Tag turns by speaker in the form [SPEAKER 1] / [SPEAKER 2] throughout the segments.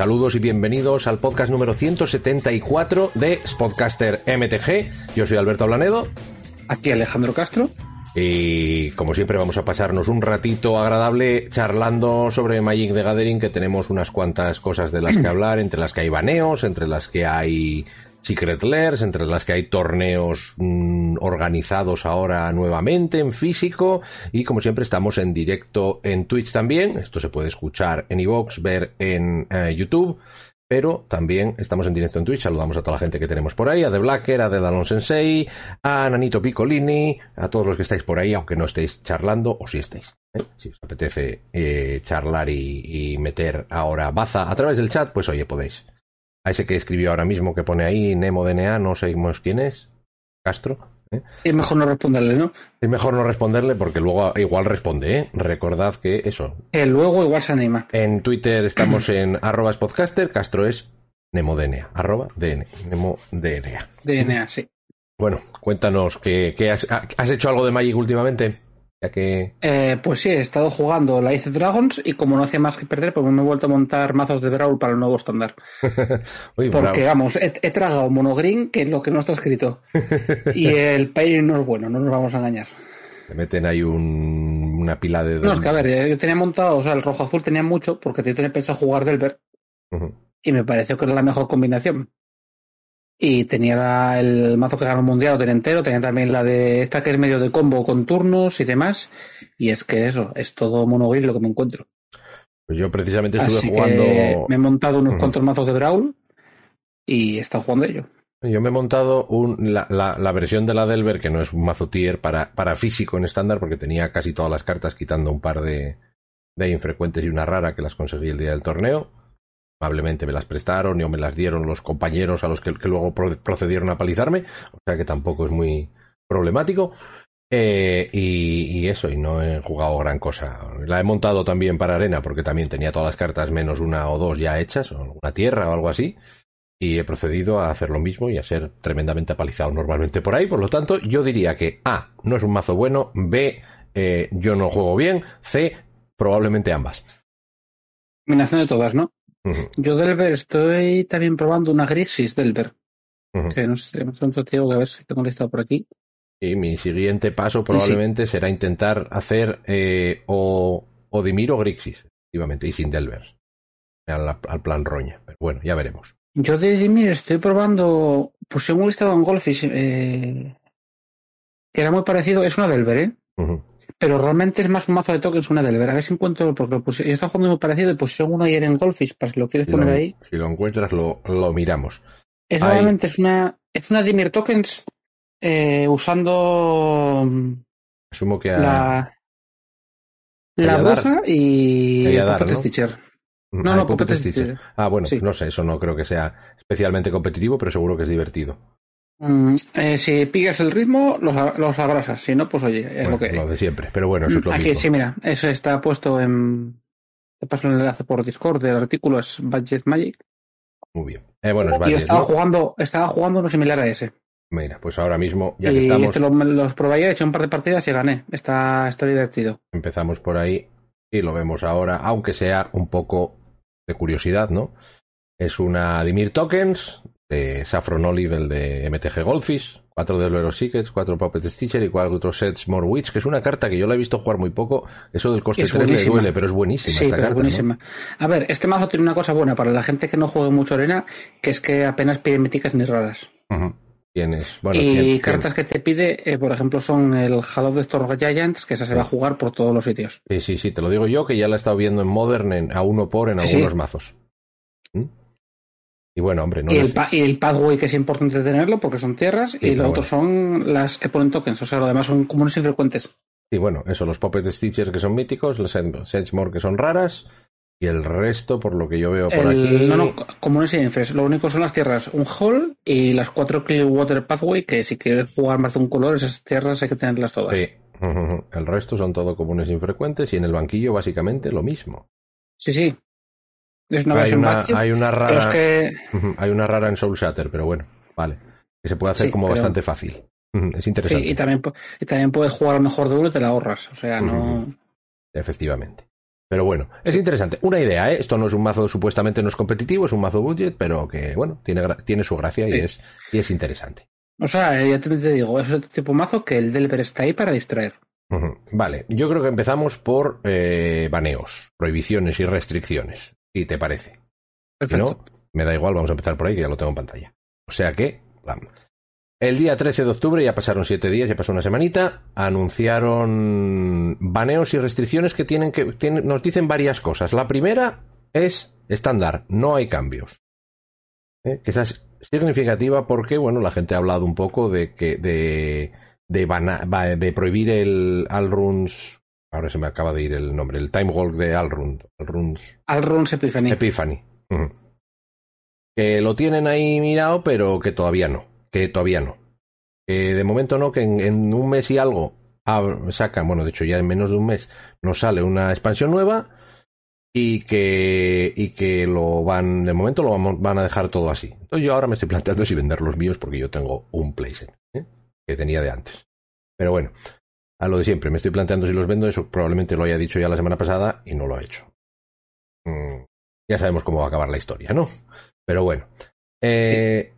[SPEAKER 1] Saludos y bienvenidos al podcast número 174 de Spodcaster MTG. Yo soy Alberto Blanedo.
[SPEAKER 2] Aquí Alejandro Castro.
[SPEAKER 1] Y como siempre vamos a pasarnos un ratito agradable charlando sobre Magic the Gathering, que tenemos unas cuantas cosas de las que hablar, entre las que hay baneos, entre las que hay Secret Lairs, entre las que hay torneos mmm, organizados ahora nuevamente en físico. Y como siempre estamos en directo en Twitch también, esto se puede escuchar en iVoox, ver en eh, YouTube, pero también estamos en directo en Twitch, saludamos a toda la gente que tenemos por ahí, a The Blacker, a The Dalon Sensei, a Nanito Piccolini, a todos los que estáis por ahí, aunque no estéis charlando, o si estáis. ¿eh? Si os apetece eh, charlar y meter ahora baza a través del chat, pues oye, podéis a ese que escribió ahora mismo que pone ahí Nemo DNA, no sabemos quién es, Castro.
[SPEAKER 2] ¿eh? Es mejor no responderle, ¿no?
[SPEAKER 1] Es mejor no responderle porque luego igual responde, ¿eh? Recordad que eso.
[SPEAKER 2] Luego igual se anima.
[SPEAKER 1] En Twitter estamos en arroba podcaster, Castro es Nemo DNA, arroba DN, Nemo DNA.
[SPEAKER 2] DNA, sí.
[SPEAKER 1] Bueno, cuéntanos, que, que has, ¿has hecho algo de Magic últimamente? Ya que...
[SPEAKER 2] Eh, pues sí, he estado jugando la Ice Dragons y como no hacía más que perder, pues me he vuelto a montar mazos de Brawl para el nuevo estándar. Porque, vamos, he, he, tragado monogreen, que es lo que no está escrito. y el pairing no es bueno, no nos vamos a engañar.
[SPEAKER 1] Le meten ahí un, una pila de...
[SPEAKER 2] No, es que a ver, yo tenía montado, o sea, el rojo azul tenía mucho, porque yo tenía pensado jugar Delver. Uh -huh. Y me pareció que era la mejor combinación y tenía el mazo que ganó el mundial de entero, tenía también la de esta que es medio de combo con turnos y demás, y es que eso, es todo monogrid lo que me encuentro.
[SPEAKER 1] Pues yo precisamente estuve Así jugando.
[SPEAKER 2] me he montado unos uh -huh. cuantos mazos de Brawl y he estado jugando ello.
[SPEAKER 1] Yo me he montado un, la, la, la, versión de la Delver, que no es un mazo tier para, para físico en estándar, porque tenía casi todas las cartas, quitando un par de, de infrecuentes y una rara que las conseguí el día del torneo amablemente me las prestaron y o me las dieron los compañeros a los que, que luego procedieron a palizarme, o sea que tampoco es muy problemático. Eh, y, eso, y no he jugado gran cosa. La he montado también para arena porque también tenía todas las cartas menos una o dos ya hechas, o una tierra o algo así. Y he procedido a hacer lo mismo y a ser tremendamente apalizado normalmente por ahí. Por lo tanto, yo diría que A, no es un mazo bueno, B, eh, yo no juego bien, C, probablemente ambas.
[SPEAKER 2] Combinación de todas, ¿no? Uh -huh. Yo Delver estoy también probando una Grixis Delver. Uh -huh. Que no sé, digo que a ver si tengo listado por aquí.
[SPEAKER 1] Y mi siguiente paso probablemente sí. será intentar hacer eh, o Odimir o Grixis, efectivamente, y sin Delver. Al, al, plan Roña. Pero bueno, ya veremos.
[SPEAKER 2] Yo de Odimir estoy probando, pues según he estado en Golfish, eh, que era muy parecido, es una Delver, ¿eh? Uh -huh pero realmente es más un mazo de tokens una Delver. A ver si encuentro, porque lo puse, yo estaba jugando muy parecido y pusieron uno ayer en Golfish, para si lo quieres
[SPEAKER 1] si
[SPEAKER 2] poner
[SPEAKER 1] lo,
[SPEAKER 2] ahí.
[SPEAKER 1] Si lo encuentras, lo, lo miramos.
[SPEAKER 2] Es realmente es una, es una Dimir Tokens eh, usando.
[SPEAKER 1] Asumo que a...
[SPEAKER 2] la. La bruja y.
[SPEAKER 1] Ayadar,
[SPEAKER 2] Puppet
[SPEAKER 1] ¿no?
[SPEAKER 2] Stitcher.
[SPEAKER 1] No, ah, no, Puppet. Stitcher. Ah, bueno, sí. no sé, eso no creo que sea especialmente competitivo, pero seguro que es divertido.
[SPEAKER 2] Mm, eh, si pillas el ritmo, los, los abrasas. Si no, pues oye, es
[SPEAKER 1] bueno,
[SPEAKER 2] lo que.
[SPEAKER 1] Lo de siempre, pero bueno, eso es lo
[SPEAKER 2] Aquí,
[SPEAKER 1] mismo.
[SPEAKER 2] sí, mira, eso está puesto en. Te paso el enlace por Discord del artículo, es Budget Magic.
[SPEAKER 1] Muy bien. Eh, bueno, es Budget,
[SPEAKER 2] y estaba
[SPEAKER 1] ¿no?
[SPEAKER 2] jugando, estaba jugando uno similar a ese.
[SPEAKER 1] Mira, pues ahora mismo, ya
[SPEAKER 2] y
[SPEAKER 1] que estamos.
[SPEAKER 2] Este lo, los probé, he hecho un par de partidas y gané. Está, está divertido.
[SPEAKER 1] Empezamos por ahí y lo vemos ahora, aunque sea un poco de curiosidad, ¿no? Es una Dimir Tokens de Saffron Olive, el de MTG Goldfish, cuatro de Lero Secrets, cuatro Puppet Stitcher y cuatro Sets More Witch, que es una carta que yo la he visto jugar muy poco. Eso del coste
[SPEAKER 2] es
[SPEAKER 1] 3 le duele, pero es buenísima
[SPEAKER 2] sí,
[SPEAKER 1] esta
[SPEAKER 2] pero
[SPEAKER 1] carta.
[SPEAKER 2] Es buenísima.
[SPEAKER 1] ¿no?
[SPEAKER 2] A ver, este mazo tiene una cosa buena para la gente que no juegue mucho arena, que es que apenas pide míticas ni raras.
[SPEAKER 1] Uh -huh. Tienes, bueno,
[SPEAKER 2] y
[SPEAKER 1] ¿quién,
[SPEAKER 2] cartas que te pide, eh, por ejemplo, son el Hall of the Storm Giants, que esa se va a jugar por todos los sitios.
[SPEAKER 1] Sí, sí, sí, te lo digo yo, que ya la he estado viendo en Modern en, a uno por en algunos
[SPEAKER 2] sí.
[SPEAKER 1] mazos. ¿Mm? Y bueno, hombre, no
[SPEAKER 2] y, el y el pathway que es importante tenerlo porque son tierras sí, y lo otro bueno. son las que ponen tokens, o sea, lo demás son comunes infrecuentes.
[SPEAKER 1] Y bueno, eso, los Puppet Stitchers que son míticos, los Sedgemore que son raras y el resto, por lo que yo veo por
[SPEAKER 2] el,
[SPEAKER 1] aquí.
[SPEAKER 2] No, no, comunes y infres. Lo único son las tierras, un hall y las cuatro Clearwater Pathway, que si quieres jugar más de un color, esas tierras hay que tenerlas todas.
[SPEAKER 1] Sí. El resto son todo comunes infrecuentes y en el banquillo básicamente lo mismo.
[SPEAKER 2] Sí, sí. Es una
[SPEAKER 1] hay
[SPEAKER 2] versión
[SPEAKER 1] una, hay una rara.
[SPEAKER 2] Es que...
[SPEAKER 1] Hay una rara en Soul Shatter, pero bueno, vale. Que se puede hacer
[SPEAKER 2] sí,
[SPEAKER 1] como
[SPEAKER 2] pero...
[SPEAKER 1] bastante fácil. Es interesante.
[SPEAKER 2] Sí, y también, y también puedes jugar al mejor de uno y te la ahorras. O sea, no.
[SPEAKER 1] Efectivamente. Pero bueno, es interesante. Una idea, ¿eh? Esto no es un mazo, supuestamente no es competitivo, es un mazo budget, pero que, bueno, tiene, tiene su gracia y, es, y es interesante.
[SPEAKER 2] O sea, ya te, digo, es otro tipo de mazo que el Delver está ahí para distraer.
[SPEAKER 1] Vale, yo creo que empezamos por eh, baneos, prohibiciones y restricciones, si te parece. Perfecto. no, me da igual, vamos a empezar por ahí, que ya lo tengo en pantalla. O sea que, vamos. El día 13 de octubre, ya pasaron siete días, ya pasó una semanita, anunciaron baneos y restricciones que tienen que nos dicen varias cosas. La primera es estándar, no hay cambios. ¿Eh? Que esa es significativa porque, bueno, la gente ha hablado un poco de que de de, de prohibir el Alruns. Ahora se me acaba de ir el nombre, el Time Walk de Alrun. Alruns.
[SPEAKER 2] Alruns Epiphany.
[SPEAKER 1] Epiphany. Que lo tienen ahí mirado, pero que todavía no que todavía no. Que de momento no, que en, un mes y algo sacan, bueno, de hecho ya en menos de un mes nos sale una expansión nueva y que, y que lo van, de momento lo van a dejar todo así. Entonces yo ahora me estoy planteando si vender los míos porque yo tengo un playset ¿eh? que tenía de antes. Pero bueno, a lo de siempre, me estoy planteando si los vendo, eso probablemente lo haya dicho ya la semana pasada y no lo ha hecho. Mm, ya sabemos cómo va a acabar la historia, ¿no? Pero bueno. Eh,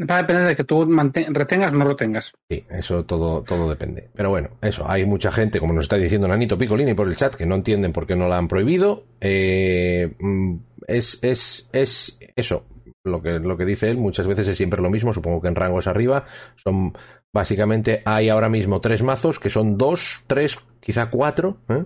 [SPEAKER 2] Va a depender de que tú retengas o no retengas.
[SPEAKER 1] Sí, eso todo, todo depende. Pero bueno, eso, hay mucha gente, como nos está diciendo Nanito Picolini por el chat, que no entienden por qué no la han prohibido. Eh, mm, es, es, es eso, lo que, lo que dice él, muchas veces es siempre lo mismo, supongo que en rangos arriba. Son, básicamente, hay ahora mismo tres mazos, que son dos, tres, quizá cuatro, ¿eh?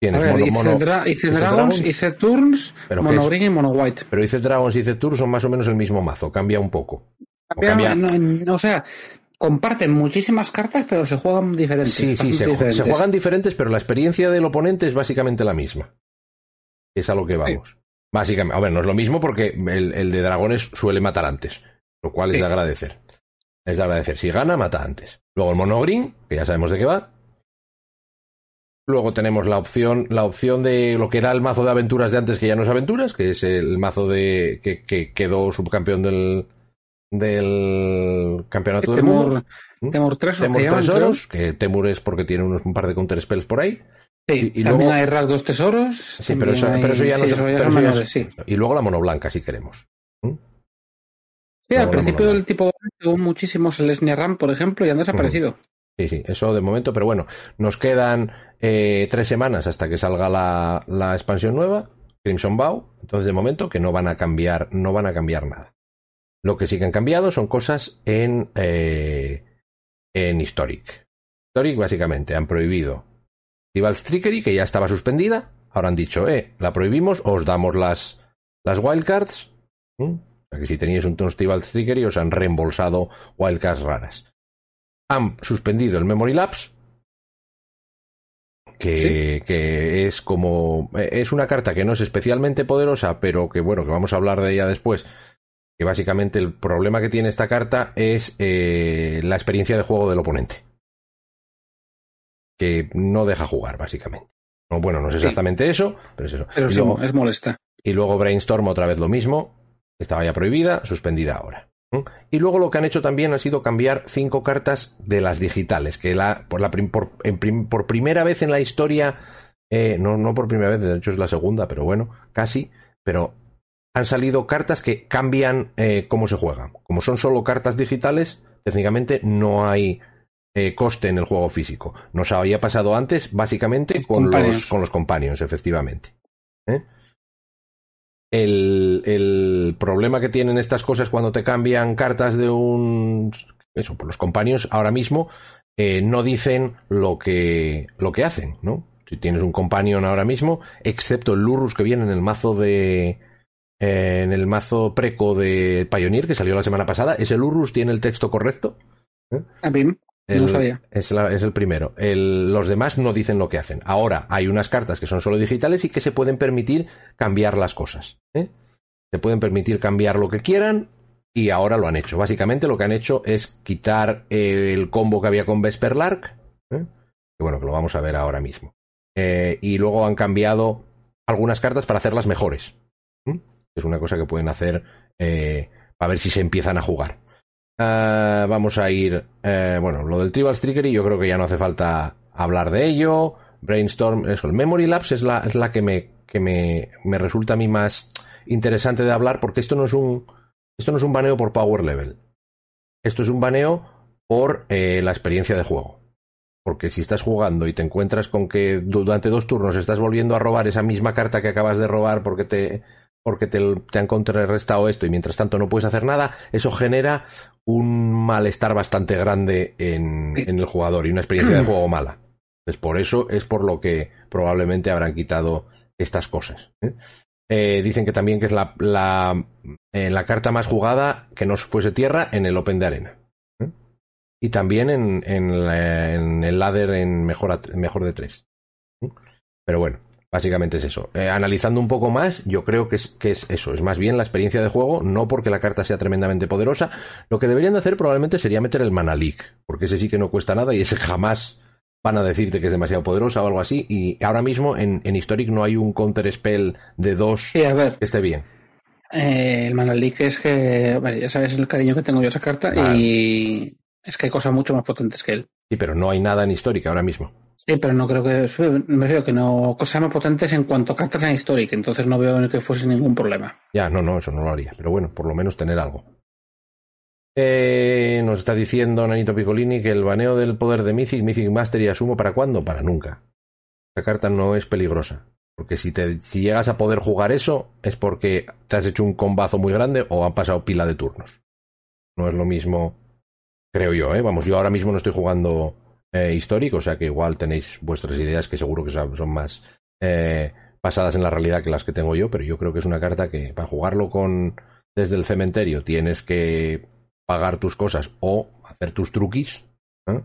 [SPEAKER 2] Tienes mono, Dragons, hice Turns, Mono Green y Mono White.
[SPEAKER 1] Pero hice Dragons y hice Turns son más o menos el mismo mazo, cambia un poco.
[SPEAKER 2] o, sea, comparten muchísimas cartas, pero se juegan diferentes.
[SPEAKER 1] Sí, sí, se, juegan diferentes, pero la experiencia del oponente es básicamente la misma. Es a lo que vamos. Básicamente, a ver, no es lo mismo porque el, de dragones suele matar antes, lo cual es de agradecer. Es de agradecer. Si gana, mata antes. Luego el mono green, que ya sabemos de qué va, Luego tenemos la opción, la opción de lo que era el mazo de aventuras de antes que ya no es aventuras, que es el mazo de que, que quedó subcampeón del, del campeonato del mundo.
[SPEAKER 2] ¿Mm? Temur 3,
[SPEAKER 1] Temur 3 oros, que Temur es porque tiene unos, un par de counter spells por ahí.
[SPEAKER 2] Sí, y, también hay RAG dos tesoros.
[SPEAKER 1] Sí, pero eso, pero eso, ya no es. sí. Y luego la mono blanca, si queremos.
[SPEAKER 2] ¿Mm? Sí, al principio del tipo muchísimos el Ram, por ejemplo, y han desaparecido.
[SPEAKER 1] Sí, sí, eso de momento, pero bueno, nos quedan eh, tres semanas hasta que salga la, la, expansión nueva, Crimson Bow, entonces de momento que no van a cambiar, no van a cambiar nada. Lo que sí que han cambiado son cosas en, eh, en Historic. Historic básicamente han prohibido Festival Trickery, que ya estaba suspendida, ahora han dicho, eh, la prohibimos, os damos las, las wildcards. Sea que si teníais un Festival Trickery os han reembolsado wildcards raras han suspendido el Memory Lapse, que, que, es como. Es una carta que no es especialmente poderosa, pero que bueno, que vamos a hablar de ella después. Que básicamente el problema que tiene esta carta es eh, la experiencia de juego del oponente. Que no deja jugar, básicamente. bueno, no es exactamente eso, pero es eso.
[SPEAKER 2] Pero sí, es molesta.
[SPEAKER 1] Y luego Brainstorm otra vez lo mismo. Estaba ya prohibida, suspendida ahora. Y luego lo que han hecho también ha sido cambiar cinco cartas de las digitales, que la, por, la, por, primera vez en la historia, eh, no, no por primera vez, de hecho es la segunda, pero bueno, casi, pero han salido cartas que cambian eh, cómo se juega. Como son solo cartas digitales, técnicamente no hay eh, coste en el juego físico. Nos había pasado antes, básicamente, con los, con los companions, efectivamente. ¿Eh? El, problema que tienen estas cosas cuando te cambian cartas de un... Eso, por los compañeros ahora mismo eh, no dicen lo que, lo que hacen, ¿no? Si tienes un companion ahora mismo, excepto el Lurrus que viene en el mazo de... Eh, en el mazo preco de Pioneer que salió la semana pasada, ese Lurrus tiene el texto correcto.
[SPEAKER 2] ¿Eh? A mí no sabía.
[SPEAKER 1] Es, es, el primero. los demás no dicen lo que hacen. Ahora hay unas cartas que son solo digitales y que se pueden permitir cambiar las cosas. ¿eh? Se pueden permitir cambiar lo que quieran y ahora lo han hecho. Básicamente lo que han hecho es quitar eh, el combo que había con Vesper Lark, ¿eh? que bueno, que lo vamos a ver ahora mismo. y luego han cambiado algunas cartas para hacerlas mejores. Es una cosa que pueden hacer para ver si se empiezan a jugar. Vamos a ir, bueno, lo del Tribal Trickery yo creo que ya no hace falta hablar de ello. Brainstorm. El Memory Lapse es la, que, me resulta a mí más interesante de hablar porque esto no es un, esto no es un baneo por power level. Esto es un baneo por eh, la experiencia de juego. Porque si estás jugando y te encuentras con que durante dos turnos estás volviendo a robar esa misma carta que acabas de robar porque te, porque te, te han contrarrestado esto y mientras tanto no puedes hacer nada, eso genera un malestar bastante grande en, en el jugador y una experiencia de juego mala. Entonces, por eso es por lo que probablemente habrán quitado estas cosas. ¿eh? Eh, dicen que también que es la, la, eh, la, carta más jugada que no fuese tierra en el Open de Arena. Y también en, en, la, en, el ladder en mejor, mejor de tres. Pero bueno, básicamente es eso. Eh, analizando un poco más, yo creo que es, que es eso. Es más bien la experiencia de juego, no porque la carta sea tremendamente poderosa. Lo que deberían de hacer probablemente sería meter el Mana Leak, porque ese sí que no cuesta nada y ese jamás van a decirte que es demasiado poderosa o algo así. Y ahora mismo en, en Historic no hay un counter spell de dos
[SPEAKER 2] sí, a ver.
[SPEAKER 1] que esté bien.
[SPEAKER 2] Eh, el Manalik es que, ya sabes el cariño que tengo yo a esa carta y es que hay cosas mucho más potentes que él.
[SPEAKER 1] Sí, pero no hay nada en Historic ahora mismo.
[SPEAKER 2] Sí, pero no creo que, me refiero que no, cosas más potentes en cuanto a cartas en Historic, entonces no veo que fuese ningún problema.
[SPEAKER 1] Ya, no, no, eso no lo haría, pero bueno, por lo menos tener algo. Eh, nos está diciendo Nanito Piccolini que el baneo del poder de Mythic, Mythic Master y Asumo, ¿para cuándo? Para nunca. Esa carta no es peligrosa. Porque si, te, si llegas a poder jugar eso, es porque te has hecho un combazo muy grande o han pasado pila de turnos. No es lo mismo, creo yo, ¿eh? Vamos, yo ahora mismo no estoy jugando eh, histórico, o sea que igual tenéis vuestras ideas que seguro que son, más eh, basadas en la realidad que las que tengo yo, pero yo creo que es una carta que para jugarlo con desde el cementerio tienes que pagar tus cosas o hacer tus truquis. ¿eh?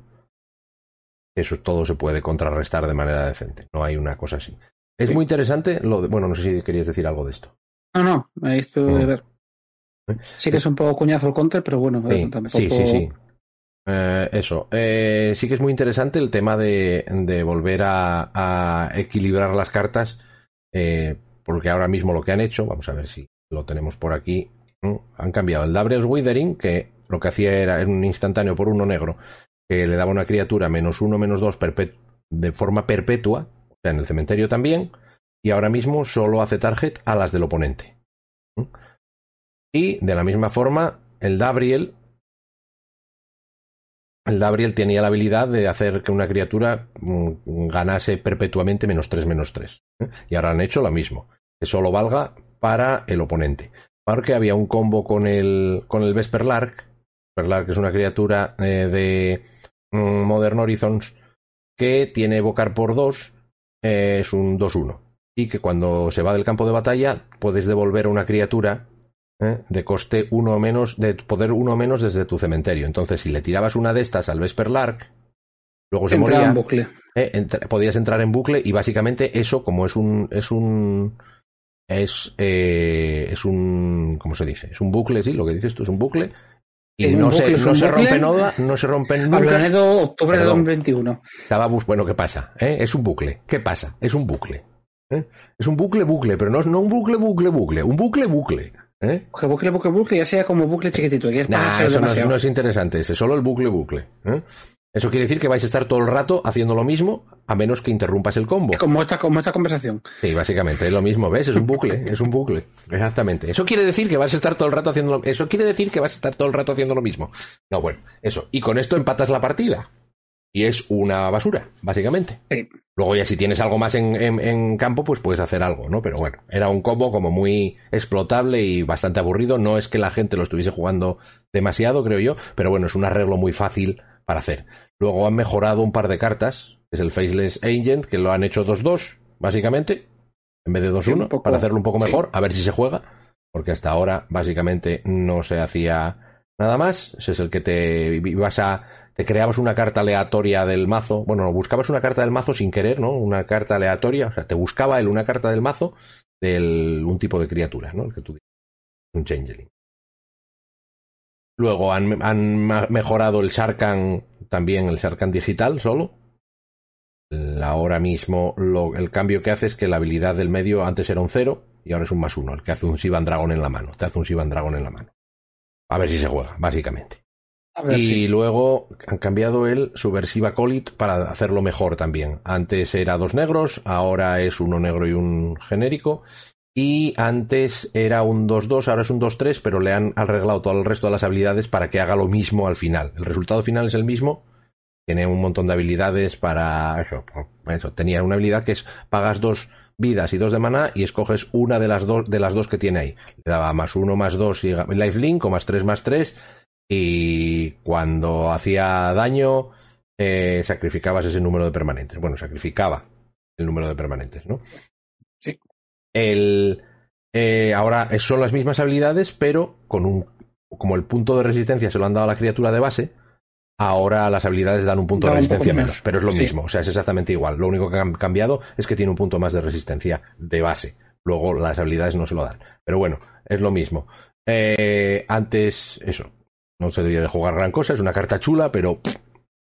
[SPEAKER 1] Eso todo se puede contrarrestar de manera decente. No hay una cosa así. Es sí. muy interesante lo de, bueno, no sé si querías decir algo de esto.
[SPEAKER 2] No, no, esto de ver. Sí que es un poco cuñazo el counter, pero bueno,
[SPEAKER 1] sí,
[SPEAKER 2] tampoco...
[SPEAKER 1] sí, sí, sí. Eh, eso. Eh, sí que es muy interesante el tema de, volver a, equilibrar las cartas, eh, porque ahora mismo lo que han hecho, vamos a ver si lo tenemos por aquí, han cambiado el Dabriel's Withering, que lo que hacía era un instantáneo por uno negro, que le daba una criatura menos uno, menos dos de forma perpetua, o sea, en el cementerio también, y ahora mismo solo hace target a las del oponente. Y de la misma forma, el Dabriel el Dabriel tenía la habilidad de hacer que una criatura ganase perpetuamente menos 3, menos 3. ¿eh? Y ahora han hecho lo mismo, que solo valga para el oponente. Porque había un combo con el, con el Vesper Lark, Vesper Lark es una criatura eh, de mm, Modern Horizons que tiene evocar por 2, eh, es un 2-1. Y que cuando se va del campo de batalla puedes devolver una criatura ¿eh? de coste uno menos, de poder uno menos desde tu cementerio. Entonces, si le tirabas una de estas al Vesper Lark, luego se
[SPEAKER 2] Entraba
[SPEAKER 1] moría.
[SPEAKER 2] en bucle.
[SPEAKER 1] Eh, entra, podías entrar en bucle y básicamente eso, como es un. es un. es. Eh, es un. ¿cómo se dice? Es un bucle, sí, lo que dices tú es un bucle. Y no, se, no se rompe nada, no se rompe nunca.
[SPEAKER 2] Hablanedo, octubre de 2021.
[SPEAKER 1] Estaba bueno, ¿qué pasa? ¿Eh? Es un bucle. ¿Qué pasa? Es un bucle. ¿Eh? Es un bucle, bucle, pero no, no un bucle, bucle, bucle. Un bucle, bucle. ¿Eh?
[SPEAKER 2] Que bucle, bucle, bucle, ya sea como bucle chiquitito. Que
[SPEAKER 1] nah, eso no es, no es, interesante, ese, solo el bucle, bucle. ¿eh? Eso quiere decir que vais a estar todo el rato haciendo lo mismo, a menos que interrumpas el combo.
[SPEAKER 2] Como esta, como esta conversación.
[SPEAKER 1] Sí, básicamente, es lo mismo, ¿ves? Es un bucle, es un bucle. Exactamente. Eso quiere decir que vas a estar todo el rato haciendo lo Eso quiere decir que vas a estar todo el rato haciendo lo mismo. No, bueno, eso. Y con esto empatas la partida. Y es una basura, básicamente.
[SPEAKER 2] Sí.
[SPEAKER 1] Luego ya si tienes algo más en, en, en, campo, pues puedes hacer algo, ¿no? Pero bueno, era un combo como muy explotable y bastante aburrido. No es que la gente lo estuviese jugando demasiado, creo yo, pero bueno, es un arreglo muy fácil para hacer. Luego han mejorado un par de cartas, que es el Faceless Agent, que lo han hecho 2-2, básicamente, en vez de 2-1, sí, para hacerlo un poco mejor, sí. a ver si se juega, porque hasta ahora básicamente no se hacía nada más. Ese es el que te ibas a te creabas una carta aleatoria del mazo, bueno, buscabas una carta del mazo sin querer, ¿no? Una carta aleatoria, o sea, te buscaba él una carta del mazo de un tipo de criatura, ¿no? El que tú un changeling. Luego han, mejorado el Sharkan, también el Sharkan digital solo. Ahora mismo el cambio que hace es que la habilidad del medio antes era un 0 y ahora es un más 1, el que hace un Sivan Dragon en la mano. Te hace un Sivan Dragon en la mano. A ver si se juega, básicamente. y luego han cambiado el Subversiva Colit para hacerlo mejor también. Antes era dos negros, ahora es uno negro y un genérico. Y antes era un 2-2, ahora es un 2-3, pero le han arreglado todo el resto de las habilidades para que haga lo mismo al final. El resultado final es el mismo. Tiene un montón de habilidades para eso. eso. Tenía una habilidad que es pagas dos vidas y dos de maná y escoges una de las, dos de las dos que tiene ahí. Le daba más uno, más dos y lifelink o más tres, más tres y cuando hacía daño eh, sacrificabas ese número de permanentes. Bueno, sacrificaba el número de permanentes, ¿no?
[SPEAKER 2] Sí.
[SPEAKER 1] El, eh, ahora son las mismas habilidades, pero con un como el punto de resistencia se lo han dado a la criatura de base, ahora las habilidades dan un punto de resistencia menos, pero es lo mismo, o sea, es exactamente igual. Lo único que han cambiado es que tiene un punto más de resistencia de base. Luego las habilidades no se lo dan. Pero bueno, es lo mismo. Eh, antes, eso, no se debía de jugar gran cosa, es una carta chula, pero...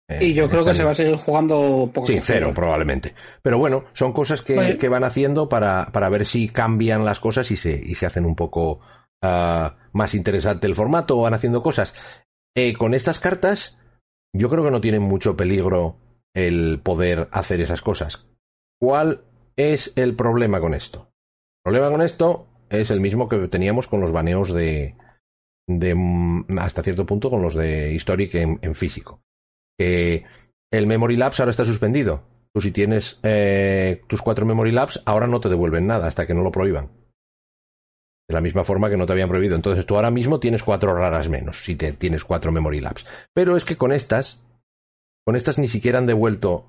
[SPEAKER 2] Eh, y yo creo que se va a seguir jugando
[SPEAKER 1] poco. Sí, cero probablemente. Pero bueno, son cosas que, que van haciendo para, para, ver si cambian las cosas y se, y se hacen un poco ah, más interesante el formato o van haciendo cosas. Eh, con estas cartas, yo creo que no tienen mucho peligro el poder hacer esas cosas. ¿Cuál es el problema con esto? El problema con esto es el mismo que teníamos con los baneos de, de mm, hasta cierto punto con los de Historic en, físico. El Memory Labs ahora está suspendido. Tú si tienes eh, tus cuatro Memory Labs, ahora no te devuelven nada hasta que no lo prohíban. De la misma forma que no te habían prohibido. Entonces tú ahora mismo tienes cuatro raras menos si te, tienes cuatro Memory Labs. Pero es que con estas, con estas ni siquiera han devuelto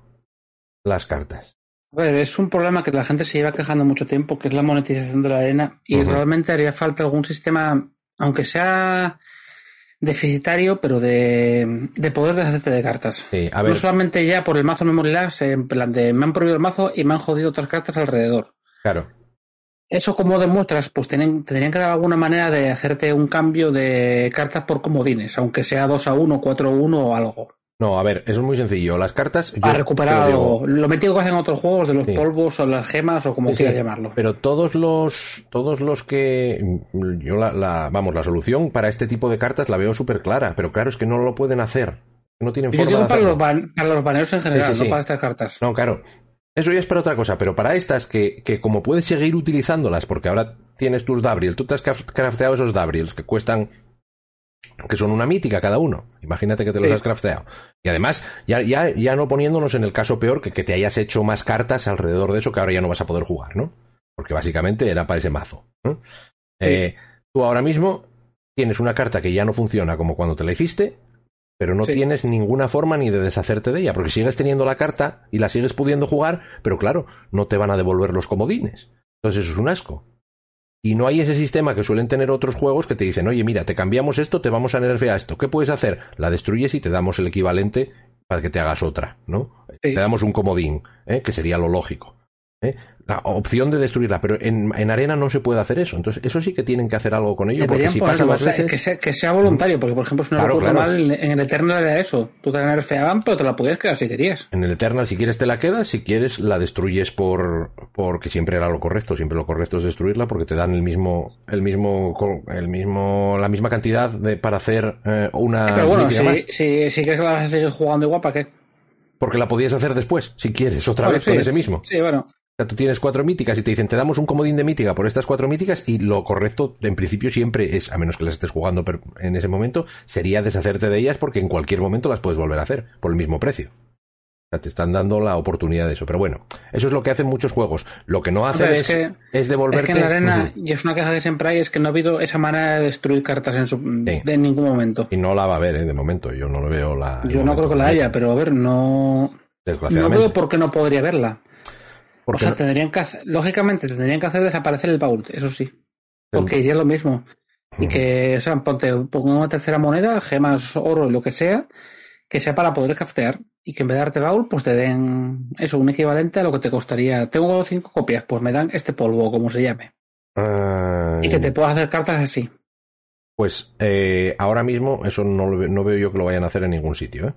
[SPEAKER 1] las cartas.
[SPEAKER 2] A ver, es un problema que la gente se lleva quejando mucho tiempo, que es la monetización de la arena, y realmente haría falta algún sistema aunque sea deficitario, pero de, de poder deshacerte de cartas. No solamente ya por el mazo Memory Labs, en plan de me han prohibido el mazo y me han jodido otras cartas alrededor.
[SPEAKER 1] Claro.
[SPEAKER 2] Eso como demuestras, pues tienen, tendrían que dar alguna manera de hacerte un cambio de cartas por comodines, aunque sea 2 a 1, 4 a 1 o algo.
[SPEAKER 1] No, a ver, eso es muy sencillo. Las cartas.
[SPEAKER 2] Para recuperar algo. Lo metido que hacen otros juegos de los polvos o las gemas o como quieras llamarlo.
[SPEAKER 1] Pero todos los. Todos los que. Yo la, Vamos, la solución para este tipo de cartas la veo súper clara. Pero claro, es que no lo pueden hacer. No tienen forma. Yo digo
[SPEAKER 2] para, los para los baneos en general, no para estas cartas.
[SPEAKER 1] No, claro. Eso ya es para otra cosa, pero para estas que, que como puedes seguir utilizándolas, porque ahora tienes tus Dabrils, tú te has crafteado esos Dabrils que cuestan que son una mítica cada uno. Imagínate que te los has crafteado. Y además, ya, ya, ya no poniéndonos en el caso peor que, que te hayas hecho más cartas alrededor de eso que ahora ya no vas a poder jugar, ¿no? Porque básicamente era para ese mazo. Eh, tú ahora mismo tienes una carta que ya no funciona como cuando te la hiciste, pero no tienes ninguna forma ni de deshacerte de ella, porque sigues teniendo la carta y la sigues pudiendo jugar, pero claro, no te van a devolver los comodines. Entonces eso es un asco. Y no hay ese sistema que suelen tener otros juegos que te dicen, oye, mira, te cambiamos esto, te vamos a nerfear esto. ¿Qué puedes hacer? La destruyes y te damos el equivalente para que te hagas otra, ¿no? Te damos un comodín, ¿eh? que sería lo lógico. ¿Eh? la opción de destruirla, pero en, en, arena no se puede hacer eso. Entonces, eso sí que tienen que hacer algo con ello, porque si pasa más veces...
[SPEAKER 2] Que sea, que sea, voluntario, porque por ejemplo, si no claro, mal, en el Eternal era eso. Tú te la nerfeaban, pero te la podías quedar si querías.
[SPEAKER 1] En el Eternal, si quieres, te la quedas, si quieres, la destruyes por porque siempre era lo correcto. Siempre lo correcto es destruirla porque te dan el mismo, el mismo, el mismo, la misma cantidad de, para hacer eh, una.
[SPEAKER 2] Pero bueno, si, si, si, crees que la vas a seguir jugando igual, ¿para qué?
[SPEAKER 1] Porque la podías hacer después, si quieres, otra vez con ese mismo.
[SPEAKER 2] Sí, bueno
[SPEAKER 1] tú tienes cuatro míticas y te dicen, te damos un comodín de mítica por estas cuatro míticas y lo correcto, en principio, siempre es, a menos que las estés jugando en ese momento, sería deshacerte de ellas porque en cualquier momento las puedes volver a hacer por el mismo precio. O sea, te están dando la oportunidad de eso. Pero bueno, eso es lo que hacen muchos juegos. Lo que no hacen es, es, devolverte... Es
[SPEAKER 2] que en la arena, y es una queja que siempre hay, es que no ha habido esa manera de destruir cartas en, su, en ningún momento.
[SPEAKER 1] Y no la va a haber, ¿eh? de momento. Yo no lo veo la...
[SPEAKER 2] Yo no creo que la haya, pero a ver, no... No veo por qué no podría verla. O sea, tendrían que hacer, lógicamente tendrían que hacer desaparecer el baúl, eso sí. Porque ya es lo mismo. Y que, o sea, ponte, pongo una tercera moneda, gemas, oro y lo que sea, que sea para poder craftear. Y que en vez de darte baúl, pues te den eso, un equivalente a lo que te costaría. Tengo cinco copias, pues me dan este polvo, como se llame. Y que te puedas hacer cartas así.
[SPEAKER 1] Pues eh, ahora mismo eso no, no veo yo que lo vayan a hacer en ningún sitio, ¿eh?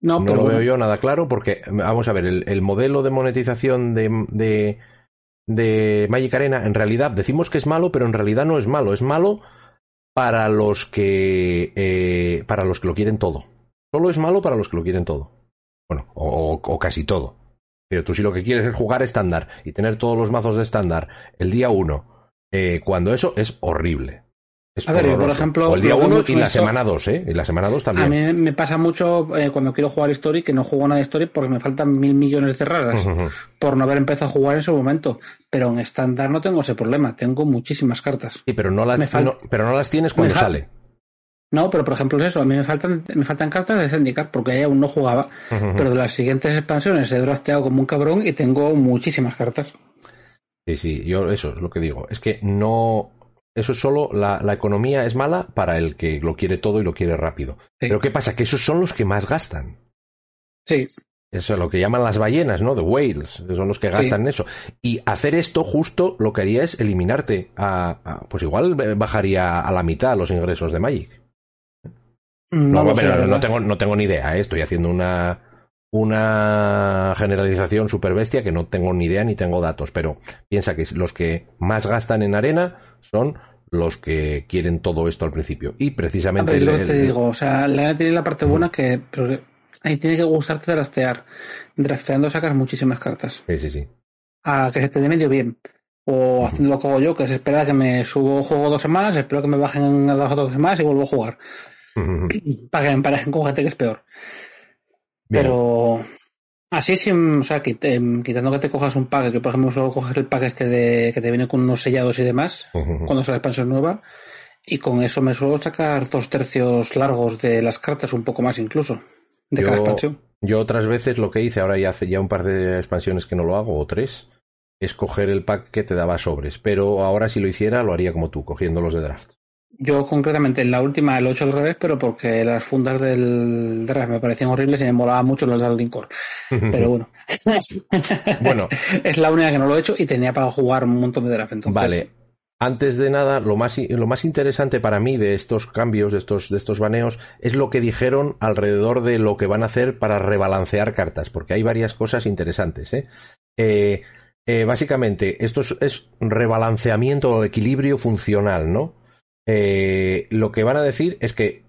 [SPEAKER 1] No, lo veo yo nada claro porque, vamos a ver, el, modelo de monetización de, de, de, Magic Arena, en realidad decimos que es malo, pero en realidad no es malo. Es malo para los que eh, para los que lo quieren todo. Solo es malo para los que lo quieren todo. Bueno, o, casi todo. Pero tú si lo que quieres es jugar estándar y tener todos los mazos de estándar el día uno, eh, cuando eso es horrible
[SPEAKER 2] a ver, por ejemplo.
[SPEAKER 1] O el día 1 y la semana 2, ¿eh? Y la semana 2 también.
[SPEAKER 2] A mí me pasa mucho eh, cuando quiero jugar Story que no juego nada de Story porque me faltan mil millones de raras por no haber empezado a jugar en su momento. Pero en estándar no tengo ese problema. Tengo muchísimas cartas.
[SPEAKER 1] Sí, pero no, pero no las tienes cuando sale.
[SPEAKER 2] No, pero por ejemplo es eso. A mí me faltan, me faltan cartas de Zendikar porque aún no jugaba. Pero de las siguientes expansiones he drafteado como un cabrón y tengo muchísimas cartas.
[SPEAKER 1] Sí, sí, yo eso es lo que digo. Es que no, eso es solo la, economía es mala para el que lo quiere todo y lo quiere rápido. Pero ¿qué pasa? Que esos son los que más gastan.
[SPEAKER 2] Sí.
[SPEAKER 1] Eso es lo que llaman las ballenas, ¿no? The whales, son los que gastan en eso. Y hacer esto justo lo que haría es eliminarte a, pues igual bajaría a la mitad los ingresos de Magic. No, no, tengo, no tengo ni idea, ¿eh? estoy haciendo una, una generalización super bestia que no tengo ni idea ni tengo datos, pero piensa que los que más gastan en arena son los que quieren todo esto al principio. Y precisamente.
[SPEAKER 2] te digo, o sea, la arena tiene la parte buena que. ahí tiene que gustarte draftear. Drafteando sacas muchísimas cartas.
[SPEAKER 1] Sí, sí, sí.
[SPEAKER 2] A que se te dé medio bien. O haciendo lo que hago yo, que se espera que me subo juego dos semanas, espero que me bajen a las otras semanas y vuelvo a jugar. Para que me emparejen con gente que es peor. Pero así, sin, o sea, em, quitando que te cojas un pack, que por ejemplo solo coges el pack este de que te viene con unos sellados y demás, cuando sale la expansión nueva, y con eso me suelo sacar dos tercios largos de las cartas, un poco más incluso, de cada expansión.
[SPEAKER 1] Yo otras veces lo que hice, ahora ya hace ya un par de expansiones que no lo hago, o tres, es coger el pack que te daba sobres. Pero ahora si lo hiciera, lo haría como tú, cogiendo los de draft.
[SPEAKER 2] Yo concretamente en la última lo he hecho al revés, pero porque las fundas del draft me parecían horribles y me molaban mucho las del Linkor. Pero bueno. bueno. es la única que no lo he hecho y tenía para jugar un montón de draft. Entonces...
[SPEAKER 1] Vale. Antes de nada, lo más, lo más interesante para mí de estos cambios, de estos, de estos baneos, es lo que dijeron alrededor de lo que van a hacer para rebalancear cartas, porque hay varias cosas interesantes. ¿eh? Eh, eh, básicamente, esto es, es rebalanceamiento o equilibrio funcional, ¿no? Eh, lo que van a decir es que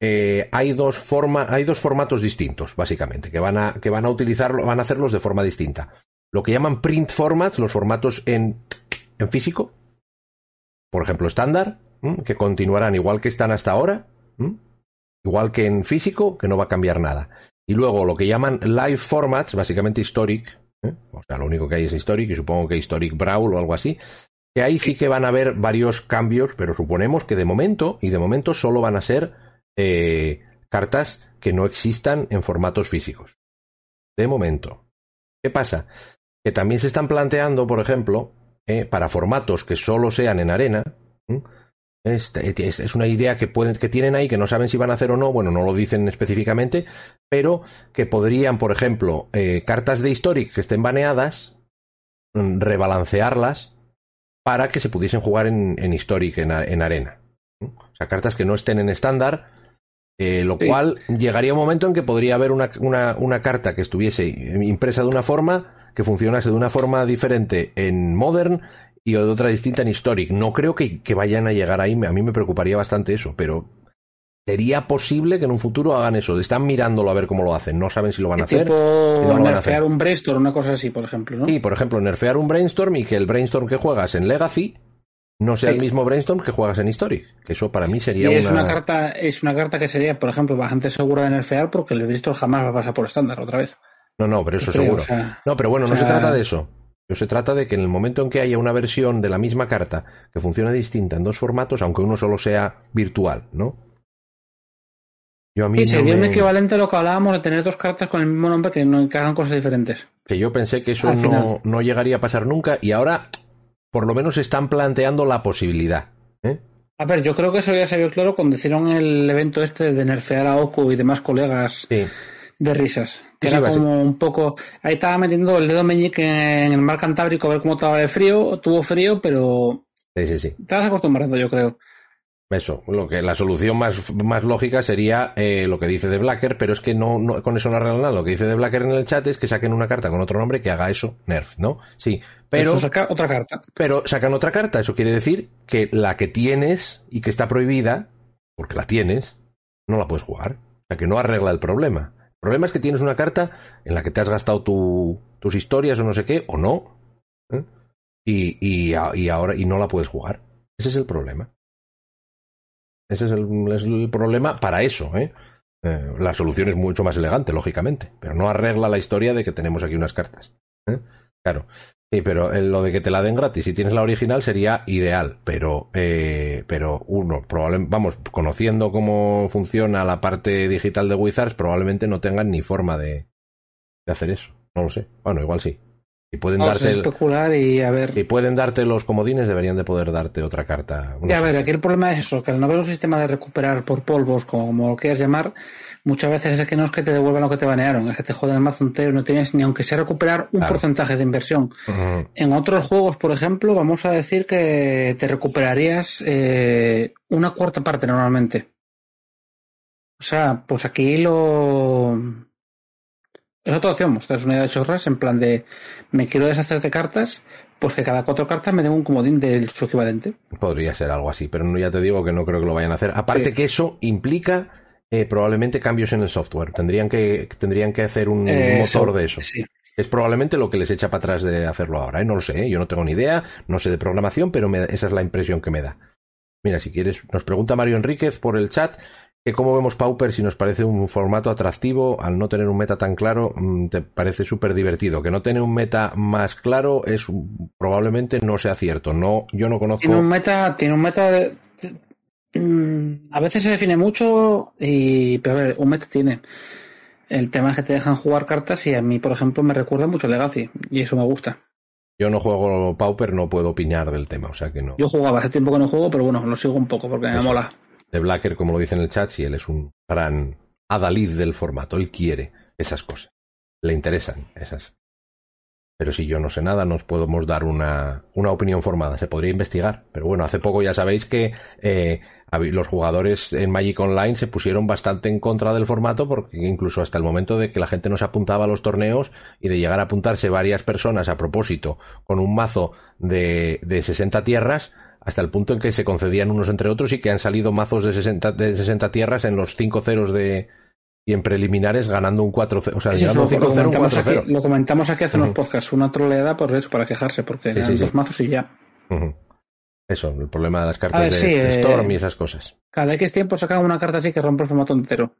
[SPEAKER 1] eh, hay, dos forma, hay dos formatos distintos, básicamente, que van, a, que van a utilizarlo, van a hacerlos de forma distinta. Lo que llaman print formats, los formatos en, en físico, por ejemplo, estándar, que continuarán igual que están hasta ahora, igual que en físico, que no va a cambiar nada. Y luego lo que llaman live formats, básicamente historic, ¿eh? o sea, lo único que hay es historic, y supongo que historic brawl o algo así, que ahí sí que van a haber varios cambios, pero suponemos que de momento, y de momento solo van a ser eh, cartas que no existan en formatos físicos. De momento. ¿Qué pasa? Que también se están planteando, por ejemplo, eh, para formatos que solo sean en arena. Este, es, una idea que, pueden, que tienen ahí que no saben si van a hacer o no, bueno, no lo dicen específicamente, pero que podrían, por ejemplo, eh, cartas de Historic que estén baneadas, mm, rebalancearlas para que se pudiesen jugar en, en Historic, en, arena. O sea, cartas que no estén en estándar, eh, lo cual llegaría un momento en que podría haber una, una, carta que estuviese impresa de una forma, que funcionase de una forma diferente en Modern y de otra distinta en Historic. No creo que, que, vayan a llegar ahí, a mí me preocuparía bastante eso, pero sería posible que en un futuro hagan eso. Están mirándolo a ver cómo lo hacen. No saben si lo van a hacer.
[SPEAKER 2] Tipo nerfear un brainstorm, una cosa así, por ejemplo, ¿no?
[SPEAKER 1] Sí, por ejemplo, nerfear un brainstorm y que el brainstorm que juegas en Legacy no sea el mismo brainstorm que juegas en Historic. Que eso para mí sería
[SPEAKER 2] y es una... carta Es una carta que sería, por ejemplo, bastante segura de nerfear porque el brainstorm jamás va a pasar por estándar otra vez.
[SPEAKER 1] No, no, pero eso seguro. no, pero bueno, no se trata de eso. Se trata de que en el momento en que haya una versión de la misma carta que funcione distinta en dos formatos, aunque uno solo sea virtual, ¿no?
[SPEAKER 2] Y sería un equivalente a lo que hablábamos de tener dos cartas con el mismo nombre que, no, hagan cosas diferentes.
[SPEAKER 1] Que yo pensé que eso no, no, llegaría a pasar nunca y ahora por lo menos están planteando la posibilidad. ¿eh?
[SPEAKER 2] A ver, yo creo que eso ya se vio claro cuando hicieron el evento este de nerfear a Oku y demás colegas de risas. Que era como un poco. Ahí estaba metiendo el dedo meñique en el mar Cantábrico a ver cómo estaba de frío. Tuvo frío, pero.
[SPEAKER 1] Sí, sí, sí.
[SPEAKER 2] Estabas acostumbrando, yo creo.
[SPEAKER 1] Eso, lo que la solución más, más lógica sería eh, lo que dice de Blacker, pero es que no, no con eso no arregla nada. Lo que dice de Blacker en el chat es que saquen una carta con otro nombre que haga eso, Nerf, ¿no? Sí, pero
[SPEAKER 2] eso saca otra carta.
[SPEAKER 1] Pero sacan otra carta, eso quiere decir que la que tienes y que está prohibida, porque la tienes, no la puedes jugar. O sea que no arregla el problema. El problema es que tienes una carta en la que te has gastado tu, tus historias o no sé qué, o no, ¿eh? y, y, y ahora y no la puedes jugar. Ese es el problema. Ese es el, problema para eso, ¿eh? ¿eh? La solución es mucho más elegante, lógicamente, pero no arregla la historia de que tenemos aquí unas cartas. ¿eh? Claro. Sí, pero lo de que te la den gratis si tienes la original sería ideal, pero, eh, pero uno, probablemente, vamos, conociendo cómo funciona la parte digital de Wizards, probablemente no tengan ni forma de, de hacer eso. No lo sé. Bueno, igual sí.
[SPEAKER 2] Si pueden darte especular y a ver.
[SPEAKER 1] Si pueden darte los comodines, deberían de poder darte otra carta.
[SPEAKER 2] a ver, aquí el problema es eso, que al no haber un sistema de recuperar por polvos, como lo quieras llamar, muchas veces es que no es que te devuelvan lo que te banearon, es que te joden el mazo entero, no tienes ni aunque sea recuperar un porcentaje de inversión. En otros juegos, por ejemplo, vamos a decir que te recuperarías eh, una cuarta parte normalmente. O sea, pues aquí lo es otra opción, mostrar una idea de chorras en plan de me quiero deshacer de cartas, pues que cada cuatro cartas me den un comodín de su equivalente.
[SPEAKER 1] Podría ser algo así, pero ya te digo que no creo que lo vayan a hacer. Aparte que eso implica eh, probablemente cambios en el software. Tendrían que, tendrían que hacer un motor de eso. Es probablemente lo que les echa para atrás de hacerlo ahora. ¿eh? No lo sé, ¿eh? yo no tengo ni idea, no sé de programación, pero esa es la impresión que me da. Mira, si quieres, nos pregunta Mario Enríquez por el chat que cómo vemos Pauper si nos parece un formato atractivo al no tener un meta tan claro mm, te parece súper divertido. Que no tener un meta más claro es probablemente no sea cierto. No yo no conozco
[SPEAKER 2] tiene un meta tiene un meta mm, a veces se define mucho y pero a ver un meta tiene. El tema es que te dejan jugar cartas y a mí por ejemplo me recuerda mucho Legacy y eso me gusta.
[SPEAKER 1] Yo no juego Pauper, no puedo opinar del tema, o sea que no.
[SPEAKER 2] Yo jugaba hace tiempo que no juego, pero bueno, lo sigo un poco porque me mola
[SPEAKER 1] de Blacker, como lo dice en el chat, si él es un gran adalid del formato, él quiere esas cosas, le interesan esas. Pero si yo no sé nada, nos podemos dar una, una opinión formada. Se podría investigar. Pero bueno, hace poco ya sabéis que eh, los jugadores en Magic Online se pusieron bastante en contra del formato porque incluso hasta el momento de que la gente no se apuntaba a los torneos y de llegar a apuntarse varias personas a propósito con un mazo de, de 60 tierras, hasta el punto en que se concedían unos entre otros y que han salido mazos de 60, de 60 tierras en los 5 ceros de y en preliminares ganando un 4-0, o sea, llegando un 5-0,
[SPEAKER 2] Lo comentamos aquí hace unos podcasts, una troleada por eso, para quejarse, porque eran dos mazos y ya.
[SPEAKER 1] Eso, el problema de las cartas de, Storm y esas cosas.
[SPEAKER 2] Cada X tiempo sacan una carta así que rompe el formato entero.